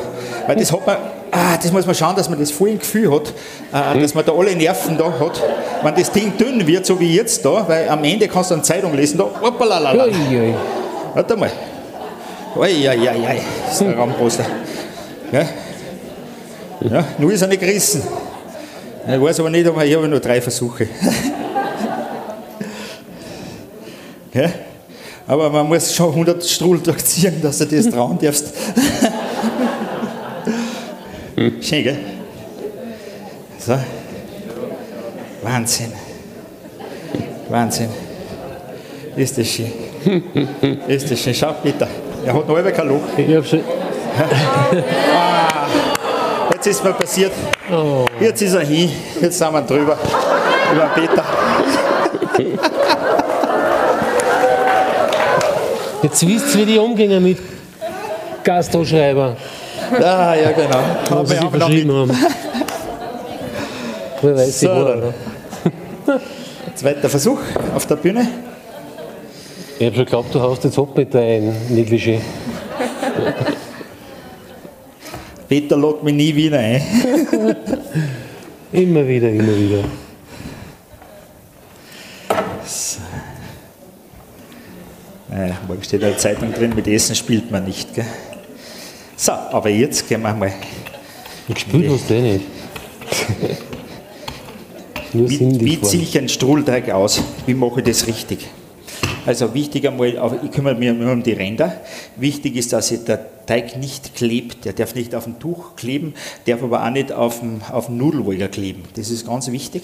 Weil das hat man, ah, ah, das muss man schauen, dass man das voll im Gefühl hat, äh, dass man da alle Nerven da hat. Wenn das Ding dünn wird, so wie jetzt da, weil am Ende kannst du eine Zeitung lesen, da, hoppalala. Warte mal. Das ist ein Raumposter. Ja? Ja, nur ist er nicht gerissen. Ich weiß aber nicht, aber ich habe nur drei Versuche. ja? Aber man muss schon 100 Strudel durchziehen, dass du das trauen darfst. Schön, gell? So. Wahnsinn. Wahnsinn. Ist das schön. Ist das schön. Schau, bitte. Er hat noch einmal kein Loch. Ich hab schon. ah, jetzt ist mir passiert. Jetzt ist er hin. Jetzt sind wir drüber. Über Peter. Jetzt wisst ihr, wie die umgehen mit Gastroschreiber. Ah, ja, genau. Aber sie haben noch verschrieben haben. Wer weiß, So, dann. Zweiter Versuch auf der Bühne. Ich habe schon geglaubt, du haust jetzt mit deinem Negligé. Peter lädt mich nie wieder ein. Immer wieder, immer wieder. So. Naja, morgen steht eine Zeitung drin, mit Essen spielt man nicht. Gell? So, aber jetzt gehen wir mal. Gespielt hast du eh nicht. Nur Wie, wie ziehe ich einen Strudelteig aus? Wie mache ich das richtig? Also wichtig einmal, ich kümmere mich nur um die Ränder. Wichtig ist, dass der Teig nicht klebt. Der darf nicht auf dem Tuch kleben, darf aber auch nicht auf dem, auf dem Nudelwolger kleben. Das ist ganz wichtig.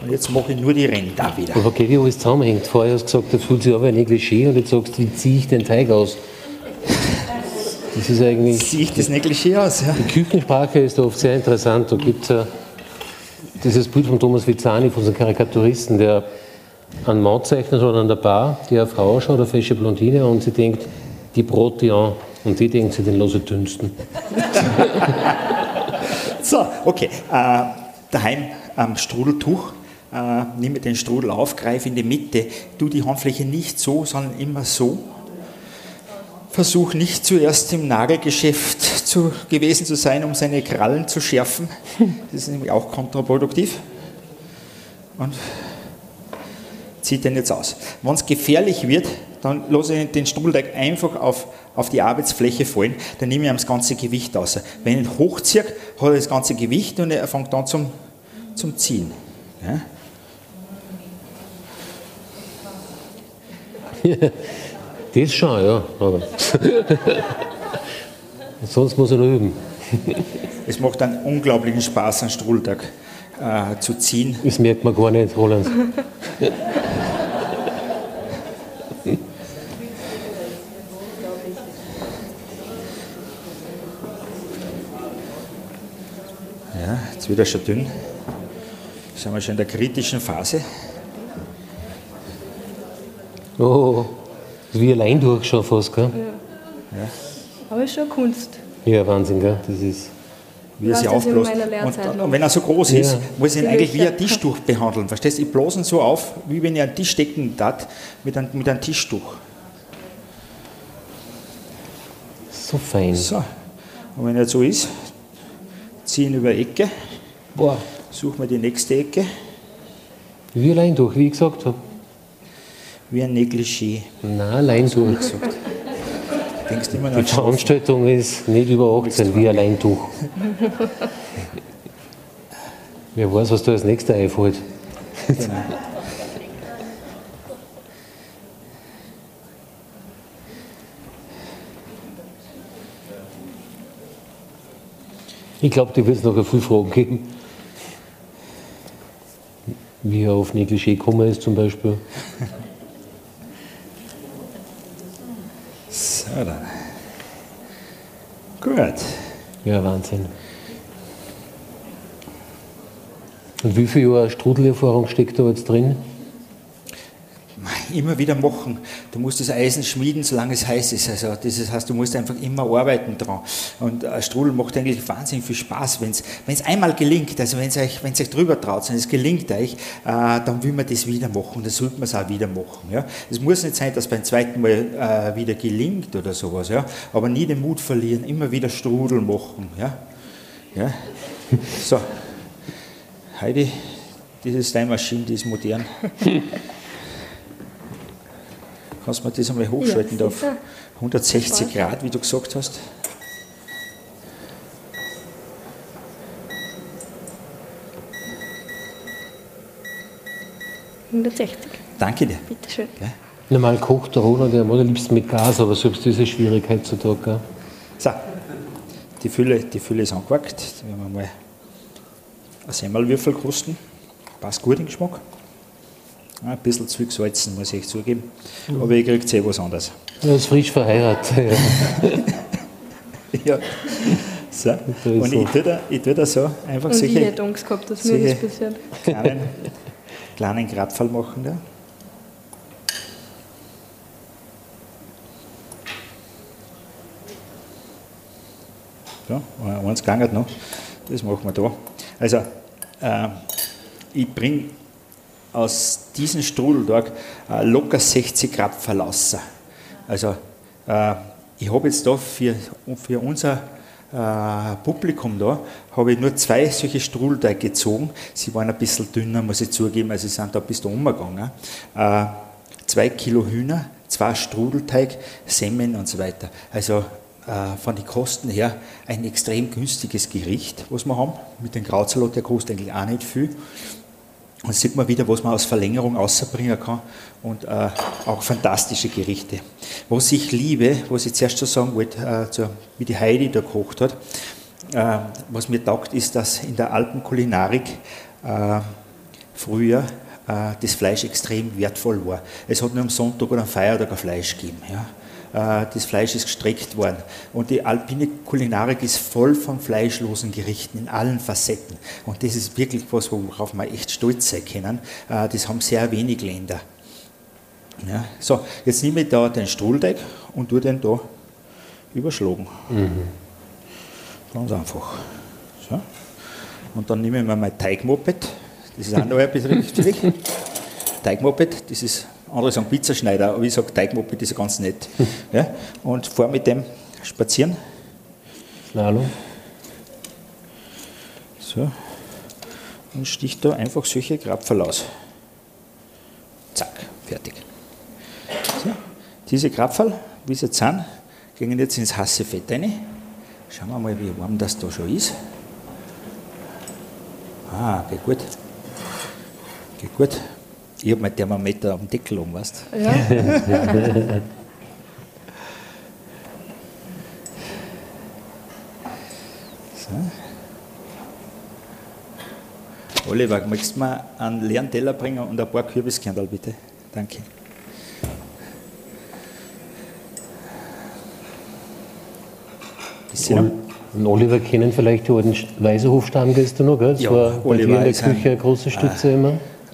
Und jetzt mache ich nur die Ränder wieder. Aber okay, wie alles zusammenhängt. Vorher hast du gesagt, das fühlt sich aber ein Negligé und jetzt sagst du, wie ziehe ich den Teig aus? Das ist eigentlich. Ziehe ich das Negligé aus, ja? Die Küchensprache ist oft sehr interessant. Da gibt es ja dieses Bild von Thomas Vizani, von unserem Karikaturisten, der einen Mann zeichnet oder an der Bar, die eine Frau schaut, eine fesche Blondine, und sie denkt, die Brot die an. Und die denkt, sie den lasse dünsten. So, okay. Äh, daheim am Strudeltuch. Äh, nehme den Strudel auf, greife in die Mitte, tu die Handfläche nicht so, sondern immer so. Versuch nicht zuerst im Nagelgeschäft zu, gewesen zu sein, um seine Krallen zu schärfen. Das ist nämlich auch kontraproduktiv. Und zieht den jetzt aus. Wenn es gefährlich wird, dann lasse ich den Strudelteig einfach auf, auf die Arbeitsfläche fallen, dann nehme ich ihm das ganze Gewicht aus. Wenn ich ihn hochziehe, hat er das ganze Gewicht und er fängt dann zum, zum Ziehen. Ja? Das schon, ja. Aber sonst muss er noch üben. Es macht einen unglaublichen Spaß, einen Strudelteig äh, zu ziehen. Das merkt man gar nicht, Roland. Ja, jetzt wird er schon dünn. Sind wir schon in der kritischen Phase. Oh, das ist wie allein durch schon fast, gell? Ja. Aber ist schon Kunst. Ja, Wahnsinn, gell? Das ist. Wie er Ich sich aufbläst. Und, und wenn er so groß ist, Ja. muss ich ihn eigentlich wie ein Tischtuch behandeln. Verstehst du? Ich blase ihn so auf, wie wenn ich einen Tisch decken tat, mit einem, mit einem Tischtuch. So fein. So. Und wenn er so ist, ziehe ihn über die Ecke, Boah. suche mir die nächste Ecke, Wie allein durch, wie ich gesagt habe. wie ein Negligé. Nein, allein durch. Denkst immer noch Die. Veranstaltung ist nicht über 18, wie allein durch. Wer weiß, was da als nächster einfällt. Genau. Ich glaube, da wird es noch viele Fragen geben. Wie er auf Negligé gekommen ist zum Beispiel. So, dann. Gut. Ja, Wahnsinn. Und wie viel Jahre Strudelerfahrung steckt da jetzt drin? Immer wieder machen. Du musst das Eisen schmieden, solange es heiß ist. Also das ist- heißt, du musst einfach immer arbeiten dran. Und Strudel macht eigentlich wahnsinnig viel Spaß, wenn es einmal gelingt. Also wenn es euch, euch drüber traut, wenn es gelingt euch, äh, dann will man das wieder machen. Dann sollte man es auch wieder machen. Ja? Es muss nicht sein, dass beim zweiten Mal äh, wieder gelingt oder sowas. Ja? Aber nie den Mut verlieren, immer wieder Strudel machen. Ja? Ja. So, Heidi, diese Steinmaschine, die ist modern. Kannst du mir das einmal hochschalten Ja, auf sicher. 160 Grad, wie du gesagt hast? Ja. 160. Danke dir. Bitteschön. Normal kocht der Ronald ja am allerliebsten mit Gas, aber selbst diese Schwierigkeit heutzutage. gell? So, die Fülle, die Fülle ist angewackt. Da werden wir mal einen Semmelwürfel kosten. Passt gut im Geschmack. Ah, Ein bisschen zu viel gesalzen, muss ich zugeben. Aber ihr kriegt eh was anderes. Er ist frisch verheiratet. Ja. Ja. So. Und so. ich tue da, ich tue da so einfach Und ich solche, hätte Angst gehabt, dass mir das passiert. kleinen, kleinen Grabfall machen. Da. Ja, eins gegangen noch. Das machen wir da. Also, äh, ich bringe aus diesem Strudeltag äh, locker 60 Grad Verlasser. Also, äh, ich habe jetzt da für, für unser äh, Publikum da, habe ich nur zwei solche Strudelteig gezogen. Sie waren ein bisschen dünner, muss ich zugeben, also sie sind da bis da umgegangen. Äh, zwei Kilo Hühner, zwei Strudelteig, Semmeln und so weiter. Also äh, von den Kosten her ein extrem günstiges Gericht, was wir haben. Mit dem Krautsalat, der kostet eigentlich auch nicht viel. Und sieht man wieder, was man aus Verlängerung rausbringen kann und äh, auch fantastische Gerichte. Was ich liebe, was ich zuerst schon sagen wollte, äh, zu, wie die Heidi da gekocht hat, äh, was mir taugt, ist, dass in der Alpenkulinarik äh, früher äh, das Fleisch extrem wertvoll war. Es hat nur am Sonntag oder am Feiertag ein Fleisch gegeben. Ja? Äh, das Fleisch ist gestreckt worden. Und die alpine Kulinarik ist voll von fleischlosen Gerichten in allen Facetten. Und das ist wirklich was, worauf wir echt stolz sein können. Äh, Das haben sehr wenig Länder. Ja, so, jetzt nehme ich da den Strudelteig und tue den da überschlagen. Ganz einfach. So. Und dann nehme ich mir mein Teigmoped. Das ist auch noch ein bisschen schwierig. Teigmoped, das ist, andere sagen Pizzaschneider, aber ich sage Teigmoped, das ist ganz nett. Ja, und fahre mit dem spazieren. Slalom. So. Und stich da einfach solche Krapferl aus. Zack, fertig. So. Diese Krapferl, wie sie jetzt sind, gehen jetzt ins heiße Fett rein. Schauen wir mal, wie warm das da schon ist. Ah, geht gut. Geht gut. Ich habe mein Thermometer am Deckel um, weißt du? Ja. So. Oliver, möchtest du mir einen leeren Teller bringen und ein paar Kürbiskernel, bitte? Danke. Bisschen Und, Oliver kennen vielleicht die alten Weiserhof-Stammgäste noch, gell? Das Ja, war bei dir in Oliver der ist ein- Küche eine große Stütze äh, immer.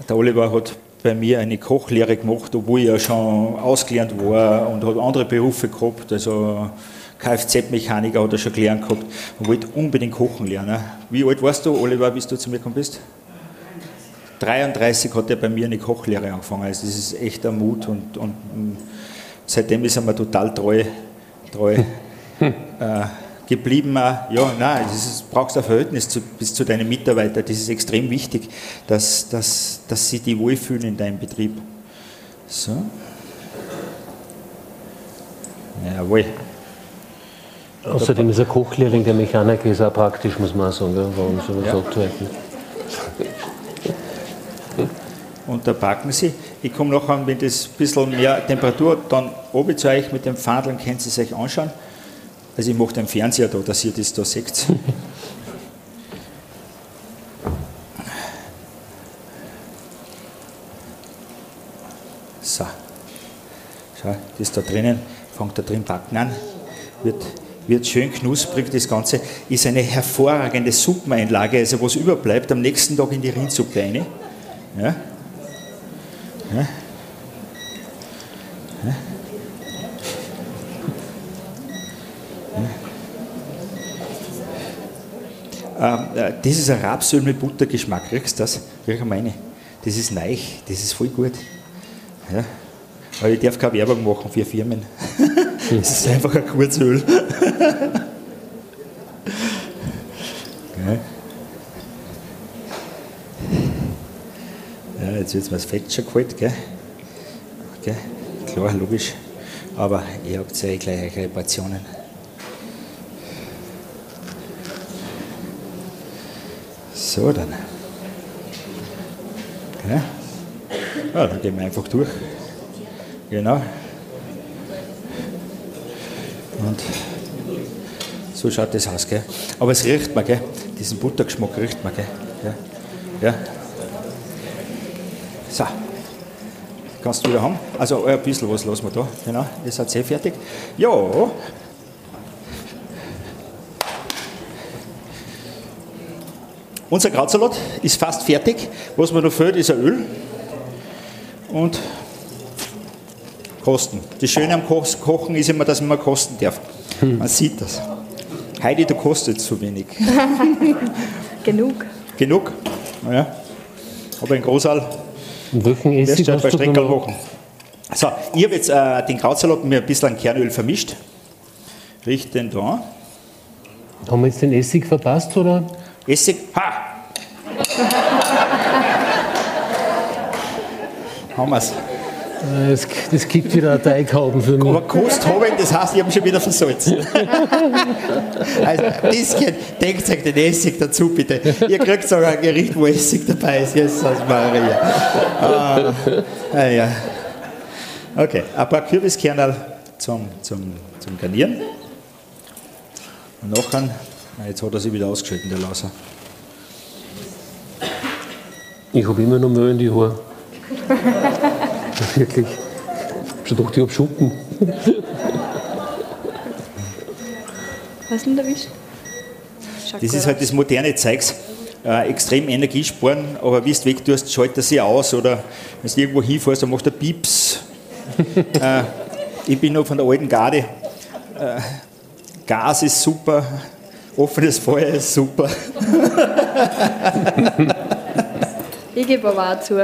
Der Oliver hat bei mir eine Kochlehre gemacht, obwohl ich ja schon ausgelernt war und hat andere Berufe gehabt. Also Kfz-Mechaniker hat er schon gelernt gehabt und wollte unbedingt kochen lernen. Wie alt warst du, Oliver, bis du zu mir gekommen bist? 33 hat er bei mir eine Kochlehre angefangen. Also das ist echt ein Mut und, und mm, seitdem ist er mir total treu, treu äh, geblieben. Auch. Ja, nein, ist, brauchst ein Verhältnis zu, bis zu deinen Mitarbeitern. Das ist extrem wichtig, dass, dass, dass sie die wohlfühlen in deinem Betrieb. So. Jawohl. Außerdem ist ein Kochlehrling, der Mechaniker ist auch praktisch, muss man auch sagen, gell? warum sowas Ja. abzuhalten. Und da backen sie. Ich komme nachher, wenn das ein bisschen mehr Temperatur hat, dann oben zu euch mit dem Fadeln, könnt ihr es euch anschauen. Also ich mache den Fernseher da, dass ihr das da seht. So. Schau, das da drinnen, fängt da drin backen an, wird, wird schön knusprig. Das Ganze ist eine hervorragende Suppeneinlage, also was überbleibt, am nächsten Tag in die Rindsuppe rein. Ja? Ja? Ja? Ähm, äh, das ist ein Rapsöl mit Buttergeschmack. Kriegst du das? Krieg meine. Das ist neu, das ist voll gut. Ja? Aber ich darf keine Werbung machen für Firmen. Das ist einfach ein Kurzöl. Ja, jetzt wird mir das Fett schon geholt, gell? Okay, klar, logisch. Aber ihr habt ja gleich eure So, dann. Okay. Ja, dann gehen wir einfach durch. Genau. Und so schaut das aus, gell? Aber es riecht man, gell? Diesen Buttergeschmack riecht man, gell? Ja. ja. So. Kannst du wieder haben? Also ein bisschen was lassen wir da. Genau, ihr seid sehr fertig. Ja. Unser Krautsalat ist fast fertig. Was mir noch fehlt, ist ein Öl. Und kosten. Das Schöne am Ko- Kochen ist immer, dass man kosten darf. Man sieht das. Heidi, du kostest zu wenig. Genug. Genug? Ja. Aber in Großal Essig du halt bei Streckerl machen. So, ich habe jetzt äh, den Krautsalat mit ein bisschen Kernöl vermischt. Riecht den da. Haben wir jetzt den Essig verpasst, oder? Essig. Ha! Haben wir's. Äh, Es, das gibt wieder eine Teighauben für mich. Aber Kost habe ich, das heißt, ich habe schon wieder versalzen. also ein bisschen, denkt euch den Essig dazu bitte. Ihr kriegt sogar ein Gericht, wo Essig dabei ist. Jesus Maria. Ah, ah, ja. Okay, ein paar Kürbiskernel zum, zum, zum Garnieren. Und nachher, jetzt hat er sich wieder ausgeschalten, der Lauser. Ich habe immer noch Müll in die Haare. Wirklich. Ich hab schon gedacht, ich habe Schuppen. Was denn erwischt? Das ist halt das moderne Zeugs. Äh, extrem Energie sparen, aber wie du weg tust, schaltet er sich aus oder wenn du irgendwo hinfährst, dann macht er Pieps. äh, ich bin noch von der alten Garde. Äh, Gas ist super, offenes Feuer ist super. Ich gebe aber auch zu.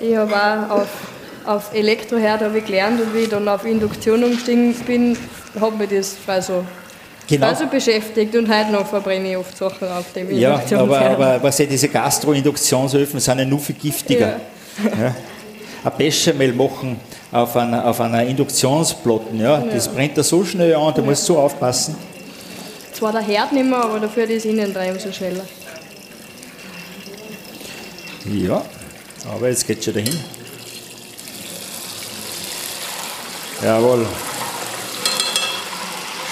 Ich habe auch auf, auf Elektroherd habe ich gelernt und wie ich dann auf Induktion umgestiegen bin, hat mich das also, Genau. also beschäftigt und heute noch verbrenne ich oft Sachen auf dem Ja, aber, aber was ja, diese Gastro-Induktionsöfen sind ja nur viel giftiger. Ja. Ein Bechamel machen auf einer, auf einer Induktionsplatte, ja, das Ja. brennt da so schnell an, da Ja. musst du so aufpassen. Zwar der Herd nicht mehr, aber dafür das Innendrehen so schneller. Ja, aber jetzt geht schon dahin. Jawohl.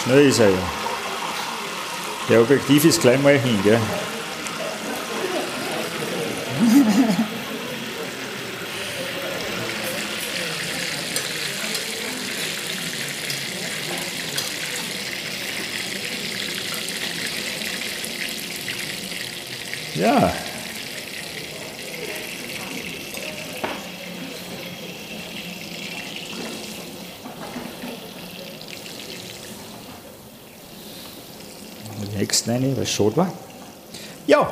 Schnell ist er ja. Der Objektiv ist gleich mal hin, gell? Ja. Nächsten eine, was schade war. Ja.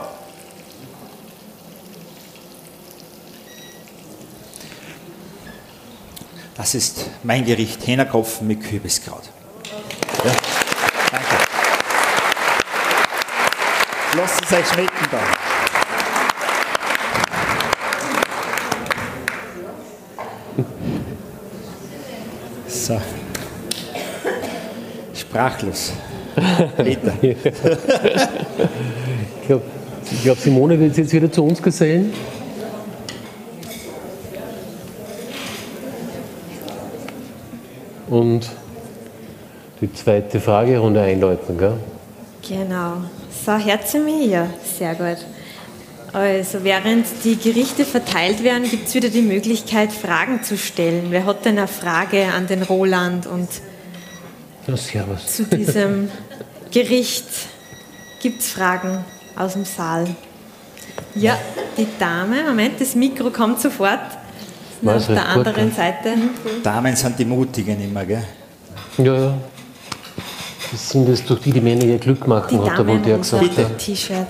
Das ist mein Gericht, Hähnerkopf mit Kürbiskraut. Ja. Danke. Lasst es euch schmecken dann. So. Sprachlos. Peter. ich glaube, glaub, Simone wird sich jetzt wieder zu uns gesellen. Und die zweite Fragerunde einläuten, gell? Genau. So, hört sie mir? Ja, sehr gut. Also, während die Gerichte verteilt werden, gibt es wieder die Möglichkeit, Fragen zu stellen. Wer hat denn eine Frage an den Roland und zu diesem Gericht? Gibt es Fragen aus dem Saal? Ja, die Dame, Moment, das Mikro kommt sofort. Auf der anderen. Seite. Damen sind die Mutigen immer, gell? Ja, ja. Das sind es durch die, die Männer ihr Glück machen, Die hat der im Voltaire rosa gesagt. Ja. T-Shirt.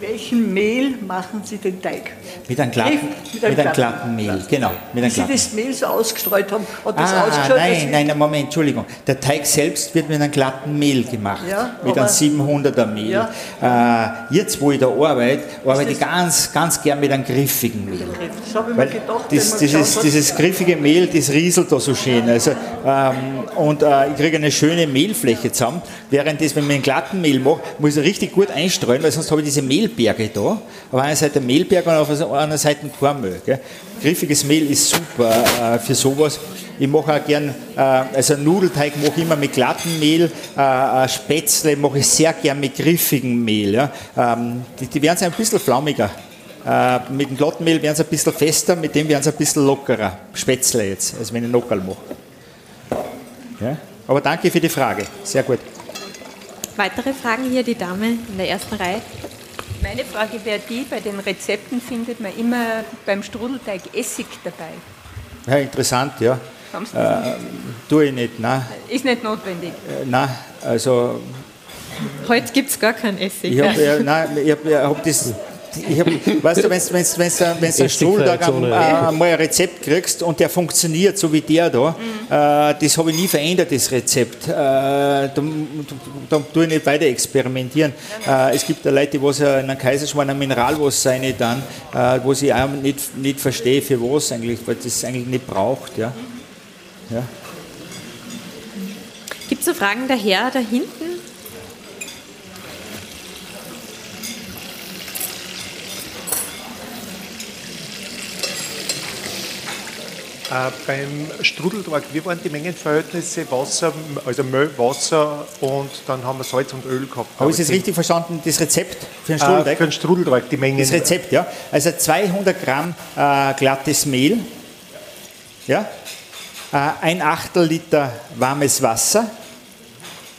welchem Mehl machen Sie den Teig? Mit einem glatten, Mit mit einem glatten Mehl, genau. Mit Wie einem Sie glatten. das Mehl so ausgestreut haben, hat das Ah, ausgeschaut? nein, wie- nein, nein, Moment, Entschuldigung. Der Teig selbst wird mit einem glatten Mehl gemacht. Ja, mit einem 700er Mehl. Äh, jetzt, wo ich da arbeite, arbeite ich ganz, ganz gern mit einem griffigen Mehl. Das habe ich Weil mir gedacht, das, wenn man dieses, geschaut hat. dieses griffige Mehl, das rieselt da so schön. Also, ähm, und äh, ich kriege eine schöne Mehlfläche zusammen. Während das, wenn man einen glatten Mehl macht, muss ich richtig gut einstreuen, weil sonst habe ich diese Mehlberge da. Auf einer Seite Mehlberg und auf der anderen Seite Kornmehl. Gell? Griffiges Mehl ist super äh, für sowas. Ich mache auch gern, äh, also Nudelteig mache ich immer mit glattem Mehl, äh, äh, Spätzle mache ich sehr gern mit griffigem Mehl. Ja? Ähm, die, die werden ein bisschen flaumiger. Äh, mit dem glatten Mehl werden sie ein bisschen fester, mit dem werden sie ein bisschen lockerer. Spätzle jetzt, als wenn ich Nockerl mache. Ja? Aber danke für die Frage. Sehr gut. Weitere Fragen hier, die Dame in der ersten Reihe. Meine Frage wäre die, bei den Rezepten findet man immer beim Strudelteig Essig dabei. Ja, interessant, ja. Haben Sie das Äh, tue ich nicht, nein. Ist nicht notwendig. Äh, nein, also Heute gibt es gar keinen Essig. ich habe ja, nein, ich hab, ich hab das. Ich hab, weißt du, wenn du wenn's, wenn's, wenn's einen Stuhltag äh, mal ein Rezept kriegst und der funktioniert, so wie der da, äh, das habe ich nie verändert, das Rezept. Äh, da, da, da tue ich nicht weiter experimentieren. Äh, es gibt ja Leute, die was in einem Kaiserschmarrn ein Mineralwasser rein dann, äh, wo ich auch nicht, nicht verstehe, für was eigentlich, weil das eigentlich nicht braucht. Ja. Ja. Gibt es so Fragen daher, da hinten? Äh, beim Strudelteig, wie waren die Mengenverhältnisse Wasser, also Mehl, Wasser und dann haben wir Salz und Öl gehabt. Habe ich das richtig verstanden, das Rezept für den Äh, Strudelteig? für den Strudelteig, die Mengen. Das Rezept, ja. Also 200 Gramm äh, glattes Mehl, ja. Äh, ein Achtel Liter warmes Wasser.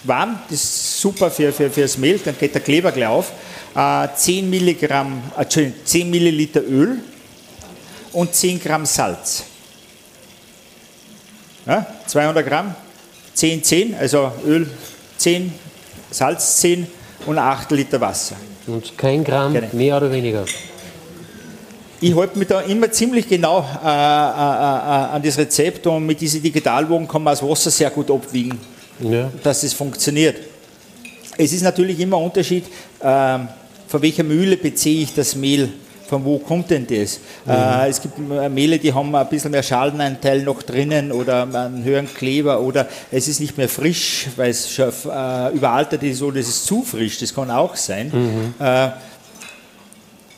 Warm, das ist super für, für, für das Mehl, dann geht der Kleber gleich auf. Äh, 10, Milligramm, äh, Entschuldigung, 10 Milliliter Öl und 10 Gramm Salz. Ja, 200 Gramm, 10, 10, also Öl 10, Salz 10 und 8 Liter Wasser. Und kein Gramm Gerne. mehr oder weniger. Ich halte mich da immer ziemlich genau äh, äh, äh, an das Rezept und mit diesen Digitalwogen kann man das Wasser sehr gut abwiegen, dass es funktioniert. Es ist natürlich immer ein Unterschied, ähm, von welcher Mühle beziehe ich das Mehl, von wo kommt denn das? Äh, es gibt äh, Mehle, die haben ein bisschen mehr Schalenanteil noch drinnen oder einen höheren Kleber oder es ist nicht mehr frisch, weil es schon äh, überaltert ist oder es ist zu frisch, das kann auch sein. Äh,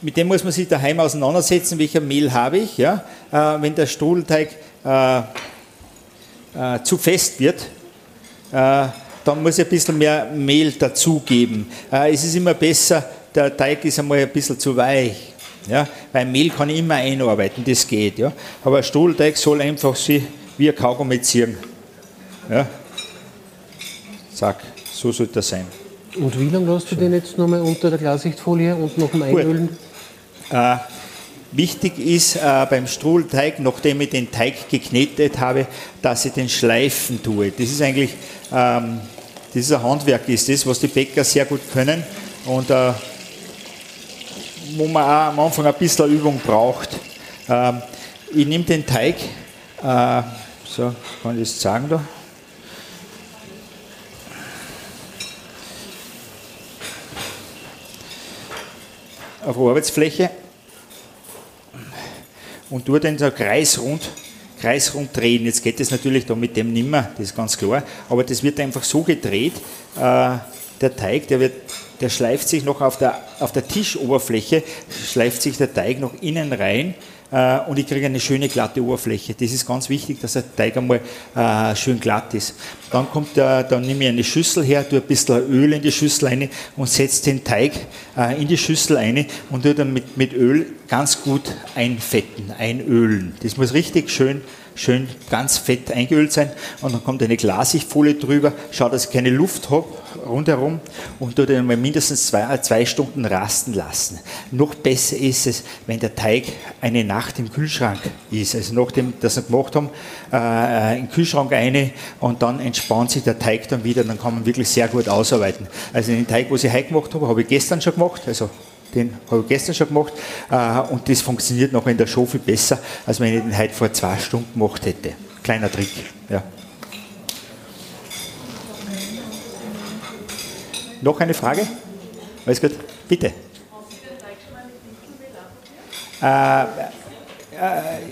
mit dem muss man sich daheim auseinandersetzen, welcher Mehl habe ich. Ja? Äh, wenn der Strudelteig äh, zu fest wird, dann muss ich ein bisschen mehr Mehl dazugeben. Es ist immer besser, der Teig ist einmal ein bisschen zu weich. Ja? Weil Mehl kann ich immer einarbeiten, das geht. Ja? Aber ein Strudelteig soll einfach sich wie ein Kaugummi ziehen. Ja? Zack, so sollte das sein. Und wie lange lässt du den jetzt nochmal unter der Klarsichtfolie und noch dem Einölen? Äh, wichtig ist äh, beim Strudelteig, nachdem ich den Teig geknetet habe, dass ich den schleifen tue. Das ist eigentlich, ähm, das ist ein Handwerk, ist das, was die Bäcker sehr gut können und äh, wo man auch am Anfang ein bisschen Übung braucht. Ähm, ich nehme den Teig, äh, so kann ich das sagen da. auf Arbeitsfläche und tue den so kreisrund, kreisrund drehen. Jetzt geht das natürlich da mit dem nimmer, das ist ganz klar, aber das wird einfach so gedreht, äh, der Teig, der, wird, der schleift sich noch auf der, auf der Tischoberfläche, schleift sich der Teig noch innen rein äh, und ich kriege eine schöne glatte Oberfläche. Das ist ganz wichtig, dass der Teig einmal äh, schön glatt ist. Dann, kommt der, dann nehme ich eine Schüssel her, tue ein bisschen Öl in die Schüssel rein und setze den Teig äh, in die Schüssel rein und tue dann mit, mit Öl ganz gut einfetten, einölen. Das muss richtig schön schön ganz fett eingeölt sein und dann kommt eine Glasigfolie drüber, schaut, dass ich keine Luft habe rundherum und tue den mindestens zwei, zwei Stunden rasten lassen. Noch besser ist es, wenn der Teig eine Nacht im Kühlschrank ist. Also nachdem das wir gemacht haben, äh, in den Kühlschrank eine und dann entspannt sich der Teig dann wieder, dann kann man wirklich sehr gut ausarbeiten. Also den Teig, was ich heute gemacht habe, habe ich gestern schon gemacht, also Den habe ich gestern schon gemacht. Äh, und das funktioniert noch in der Show viel besser, als wenn ich den heute vor zwei Stunden gemacht hätte. Kleiner Trick. Ja. Noch eine Frage? Alles gut? Bitte. Äh,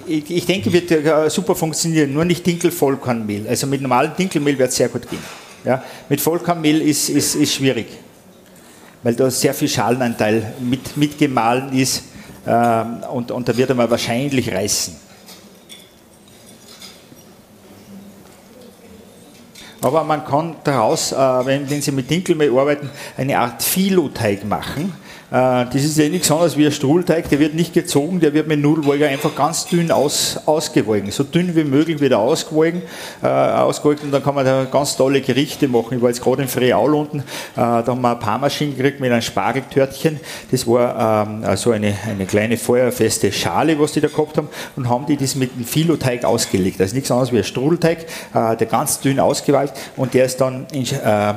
ich, ich, denke, wird äh, super funktionieren, nur nicht Dinkel-Vollkornmehl. Also mit normalem Dinkelmehl wird es sehr gut gehen. Ja? Mit Vollkornmehl ist, ist, ist schwierig, weil da sehr viel Schalenanteil mit, mitgemahlen ist äh, und, und da wird er mal wahrscheinlich reißen. Aber man kann daraus, äh, wenn, wenn, Sie mit Dinkelmehl arbeiten, eine Art Filoteig machen. Äh, das ist ja nichts anderes wie ein Strudelteig, der wird nicht gezogen, der wird mit Nudelwolger einfach ganz dünn aus, ausgewogen. So dünn wie möglich wird er ausgewogen, äh, ausgewogen und dann kann man da ganz tolle Gerichte machen. Ich war jetzt gerade in Freaul unten, äh, da haben wir ein Parmaschinen gekriegt mit einem Spargeltörtchen. Das war ähm, also eine, eine kleine feuerfeste Schale, was die da gehabt haben und haben die das mit einem Filoteig ausgelegt. Das ist nichts anderes wie ein Strudelteig, äh, der ganz dünn ausgeweicht und der ist dann in, äh,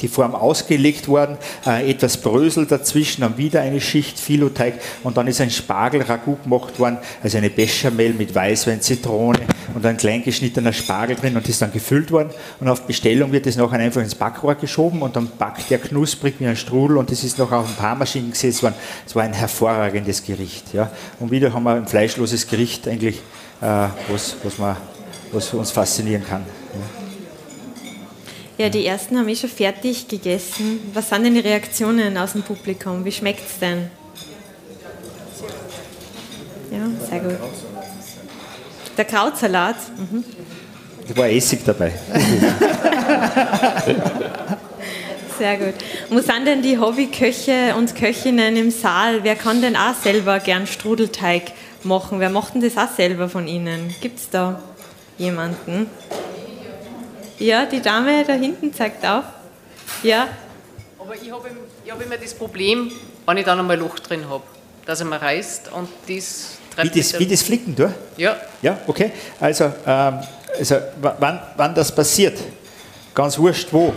die Form ausgelegt worden, äh, etwas Brösel dazwischen, dann wieder eine Schicht Filoteig und dann ist ein Spargel-Ragout gemacht worden, also eine Bechamel mit Weißwein, Zitrone und ein klein geschnittener Spargel drin und ist dann gefüllt worden und auf Bestellung wird das nachher einfach ins Backrohr geschoben und dann backt der knusprig wie ein Strudel und das ist noch auf ein paar Maschinen gesetzt worden. Es war ein hervorragendes Gericht. Ja. Und wieder haben wir ein fleischloses Gericht eigentlich, äh, was, was, man, was uns faszinieren kann. Ja. Ja, die ersten haben eh schon fertig gegessen. Was sind denn die Reaktionen aus dem Publikum? Wie schmeckt es denn? Ja, sehr gut. Der Krautsalat. Mhm. Da war Essig dabei. Sehr gut. Wo sind denn die Hobbyköche und Köchinnen im Saal? Wer kann denn auch selber gern Strudelteig machen? Wer macht denn das auch selber von Ihnen? Gibt es da jemanden? Ja, die Dame da hinten zeigt auf. Ja. Aber ich habe hab immer das Problem, wenn ich dann einmal ein Loch drin habe, dass er mir reißt und das wie das, wie das Flicken, du? Ja. Ja, okay. Also, ähm, also wann, wann das passiert, ganz wurscht wo,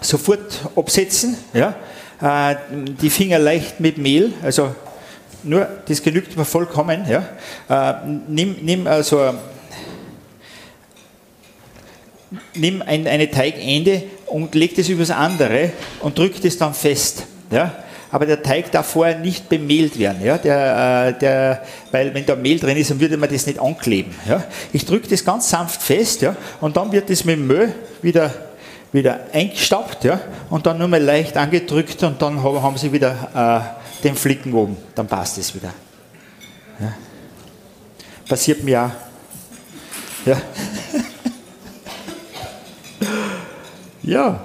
sofort absetzen, ja? Äh, die Finger leicht mit Mehl, also nur, das genügt mir vollkommen, ja? Äh, nimm, nimm also nimm ein, eine Teigende und leg das übers andere und drück das dann fest. Ja? Aber der Teig darf vorher nicht bemehlt werden, ja? der, äh, der, weil wenn da Mehl drin ist, dann würde man das nicht ankleben. Ja? Ich drücke das ganz sanft fest ja? und dann wird das mit dem Müll wieder, wieder eingestaubt ja? und dann nur mal leicht angedrückt und dann haben sie wieder äh, den Flicken oben. Dann passt es wieder. Ja? Passiert mir auch. Ja. Ja.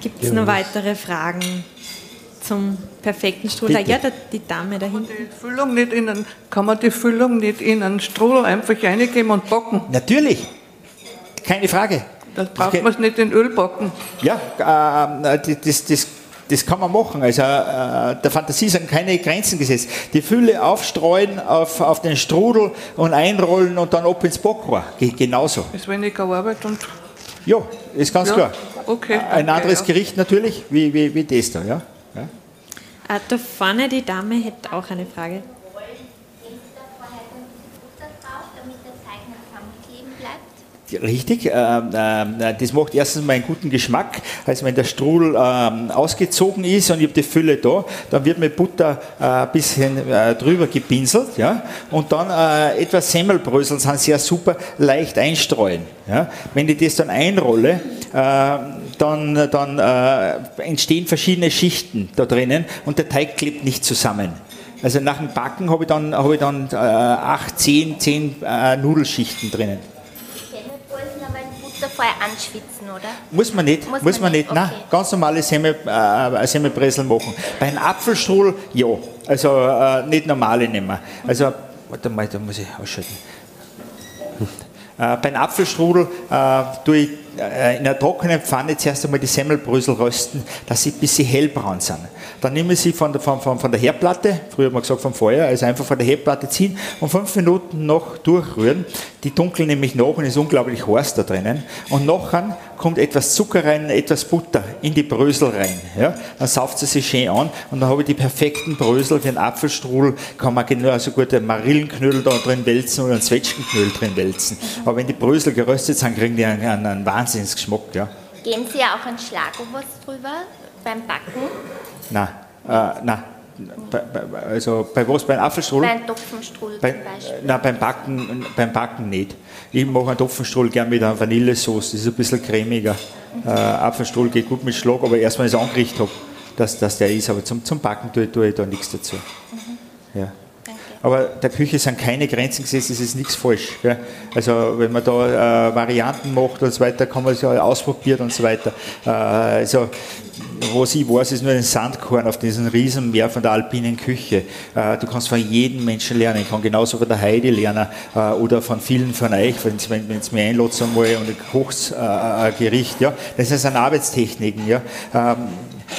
Gibt es noch weitere Fragen zum perfekten Strudel? Ja, die Dame da hinten. Die Füllung nicht in einen, kann man die Füllung nicht in einen Strudel einfach reingeben und backen? Natürlich. Keine Frage. Das braucht man es nicht in Öl backen. Ja, äh, das, das das kann man machen. Also äh, der Fantasie sind keine Grenzen gesetzt. Die Fülle aufstreuen auf, auf den Strudel und einrollen und dann ab ins Backrohr. Geht genauso. Ist weniger Arbeit und. Ja, ist ganz ja, klar. Okay. Ein okay, anderes ja. Gericht natürlich, wie, wie, wie das da. Ja? ja. Äh, da vorne die Dame hätte auch eine Frage. Richtig, äh, äh, das macht erstens mal einen guten Geschmack. Also wenn der Strudel äh, ausgezogen ist und ich habe die Fülle da, dann wird mit Butter ein bisschen äh, drüber gepinselt. Ja? Und dann etwas Semmelbrösel sind sehr super leicht einstreuen. Ja? Wenn ich das dann einrolle, dann, dann entstehen verschiedene Schichten da drinnen und der Teig klebt nicht zusammen. Also nach dem Backen habe ich dann, habe ich dann acht, zehn, zehn Nudelschichten drinnen vorher anschwitzen, oder? Muss man nicht, muss, muss man, nicht. Okay. Nein, ganz normale Semmel, äh, Semmelbresel machen. Bei einem Apfelstrudel, ja. Also äh, nicht normale nehmen. Also, warte mal, da muss ich ausschalten. Äh, bei einem Apfelstrudel äh, tue ich äh, in einer trockenen Pfanne zuerst einmal die Semmelbrösel rösten, dass sie ein bisschen hellbraun sind. Dann nehmen wir sie von der, von, von, von der Herdplatte, früher haben wir gesagt vom Feuer, also einfach von der Herdplatte ziehen und fünf Minuten noch durchrühren. Die dunkeln nämlich nach und ist unglaublich heiß da drinnen. Und nachher kommt etwas Zucker rein, etwas Butter in die Brösel rein. Ja? Dann sauft sie sich schön an und dann habe ich die perfekten Brösel für einen Apfelstrudel. Kann man genauso gut einen Marillenknödel da drin wälzen oder einen Zwetschgenknödel drin wälzen. Aber wenn die Brösel geröstet sind, kriegen die einen, einen, einen Wahnsinnsgeschmack. Ja? Geben Sie auch ein Schlagobers drüber beim Backen? Nein, äh, nein. Bei, bei, also bei was? Beim Apfelstrudel? Beim Topfenstrudel Bei, zum Beispiel. nein, beim Backen, beim Backen nicht. Ich mache einen Topfenstrudel gern mit einer Vanillesauce, das ist ein bisschen cremiger. Äh, Apfelstrudel geht gut mit Schlag, aber erst wenn ich es angerichtet habe, dass, dass der ist. Aber zum, zum Backen tue, tue ich da nichts dazu. Ja. Aber der Küche sind keine Grenzen gesetzt, es ist nichts falsch. Gell? Also wenn man da äh, Varianten macht und so weiter, kann man es ja ausprobieren und so weiter. Äh, also was ich weiß, ist nur ein Sandkorn auf diesem Riesenmeer von der alpinen Küche. Äh, du kannst von jedem Menschen lernen. Ich kann genauso von der Heidi lernen äh, oder von vielen von euch, wenn es mir einlädt einmal und ein Kochsgericht. Ja? Das sind Arbeitstechniken. Ja?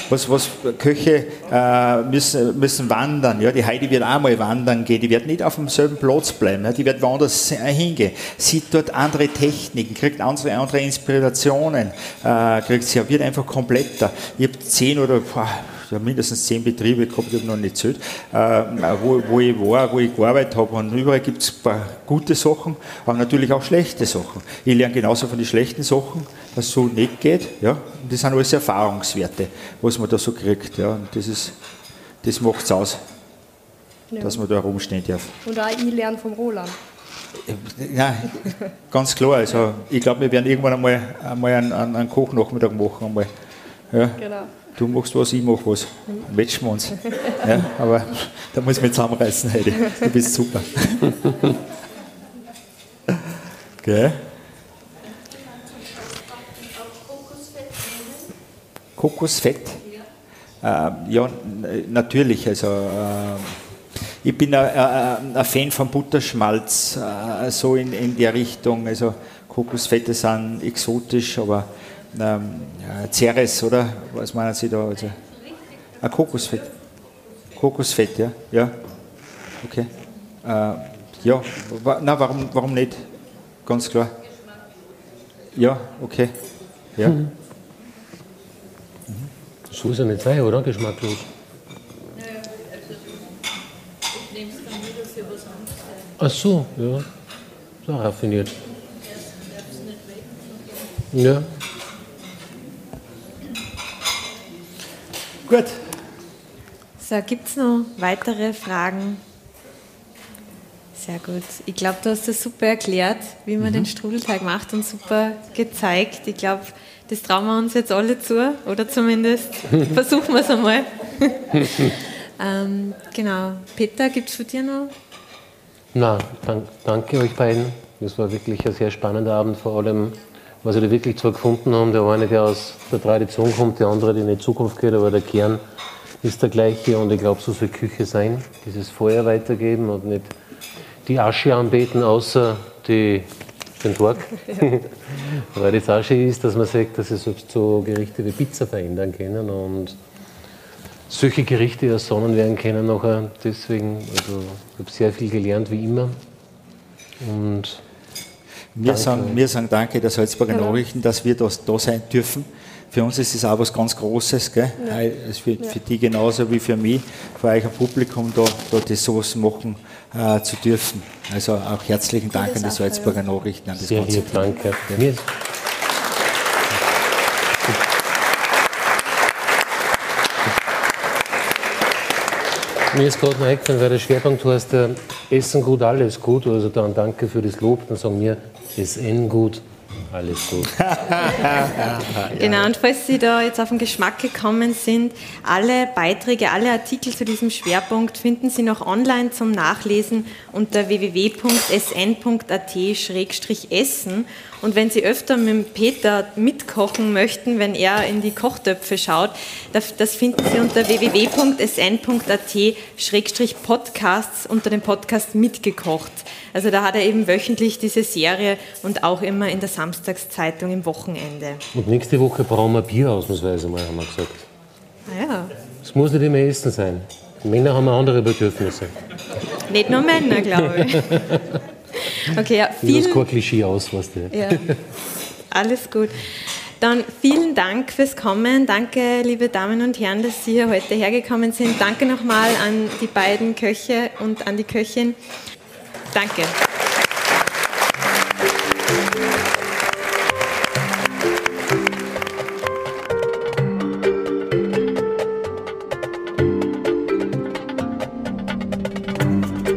Was, was Köche äh, müssen, müssen wandern. Ja? Die Heidi wird auch mal wandern gehen. Die wird nicht auf demselben Platz bleiben. Ja? Die wird woanders hingehen. Sieht dort andere Techniken, kriegt andere, andere Inspirationen, äh, kriegt sie, wird einfach kompletter. Ich habe zehn oder boah, ja, mindestens zehn Betriebe gehabt, ich habe noch nicht zählt, äh, wo, wo ich war, wo ich gearbeitet habe. Und überall gibt es ein paar gute Sachen, aber natürlich auch schlechte Sachen. Ich lerne genauso von den schlechten Sachen, dass es so nicht geht. Ja? Und das sind alles Erfahrungswerte, was man da so kriegt. Ja? Und das, ist, das macht es aus, Ja. dass man da rumstehen darf. Und auch ich lerne vom Roland. Ja, ganz klar. Also ich glaube, wir werden irgendwann einmal, einmal einen, einen, einen Kochnachmittag machen. Einmal. Ja. Genau. Du machst was, ich mach was. Matchen wir uns. Ja, aber da muss ich mich zusammenreißen, Heidi. Du bist super. Gell? Kokosfett? Äh, ja, natürlich. Also, äh, ich bin ein Fan von Butterschmalz, äh, so in, in der Richtung. Also Kokosfette sind exotisch, aber ähm, ja, Ceres, oder? Was meinen Sie da? Also, ein Kokosfett. Kokosfett, ja. ja. Okay. Äh, ja, na, warum, warum nicht? Ganz klar. Ja, okay. Ja. Mhm. So ist er nicht sein, oder? Geschmacklos. Ach so, ja. So raffiniert. Ja. Gut. So, gibt es noch weitere Fragen? Sehr gut. Ich glaube, du hast das super erklärt, wie man Mhm. den Strudelteig macht und super gezeigt. Ich glaube, das trauen wir uns jetzt alle zu, oder zumindest versuchen wir es einmal. ähm, genau. Peter, gibt es für dir noch? Na, dank, danke euch beiden. Das war wirklich ein sehr spannender Abend, vor allem, was wir da wirklich zwar gefunden haben. Der eine, der aus der Tradition kommt, der andere, der in die Zukunft geht, aber der Kern ist der gleiche und ich glaube, so soll Küche sein. Dieses Feuer weitergeben und nicht die Asche anbeten, außer die, den Tag. Weil das Asche ist, dass man sagt, dass es selbst so Gerichte wie Pizza verändern können und solche Gerichte ersonnen werden können nachher. Deswegen, also ich habe sehr viel gelernt, wie immer. Und Wir Danke. sagen, wir sagen danke der Salzburger Genau. Nachrichten, dass wir das, da sein dürfen. Für uns ist es auch was ganz Großes, gell? Ja. Es für, Ja. für die genauso wie für mich, für euch ein Publikum, da, da das sowas machen äh, zu dürfen. Also auch herzlichen Dank an die Salzburger ja. Nachrichten. An das Sehr ganze danke. Ja. Mir- Mir ist gerade noch eingefallen, weil der Schwerpunkt heißt, äh, Essen gut, alles gut. Also dann danke für das Lob. Dann sagen wir, Essen gut, alles gut. Genau, und falls Sie da jetzt auf den Geschmack gekommen sind, alle Beiträge, alle Artikel zu diesem Schwerpunkt finden Sie noch online zum Nachlesen unter www.sn.at-essen. Und wenn Sie öfter mit Peter mitkochen möchten, wenn er in die Kochtöpfe schaut, das, finden Sie unter www.sn.at-podcasts unter dem Podcast mitgekocht. Also da hat er eben wöchentlich diese Serie und auch immer in der Samstagszeitung im Wochenende. Und nächste Woche brauchen wir Bier ausnahmsweise mal, haben wir gesagt. Ah ja, Es muss nicht immer Essen sein. Männer haben andere Bedürfnisse. nicht nur Männer, glaube ich. Okay, ja, Wie das vielen, kein Klischee aus, weißt du. Ja. Alles gut. Dann vielen Dank fürs Kommen. Danke, liebe Damen und Herren, dass Sie hier heute hergekommen sind. Danke nochmal an die beiden Köche und an die Köchin. Danke.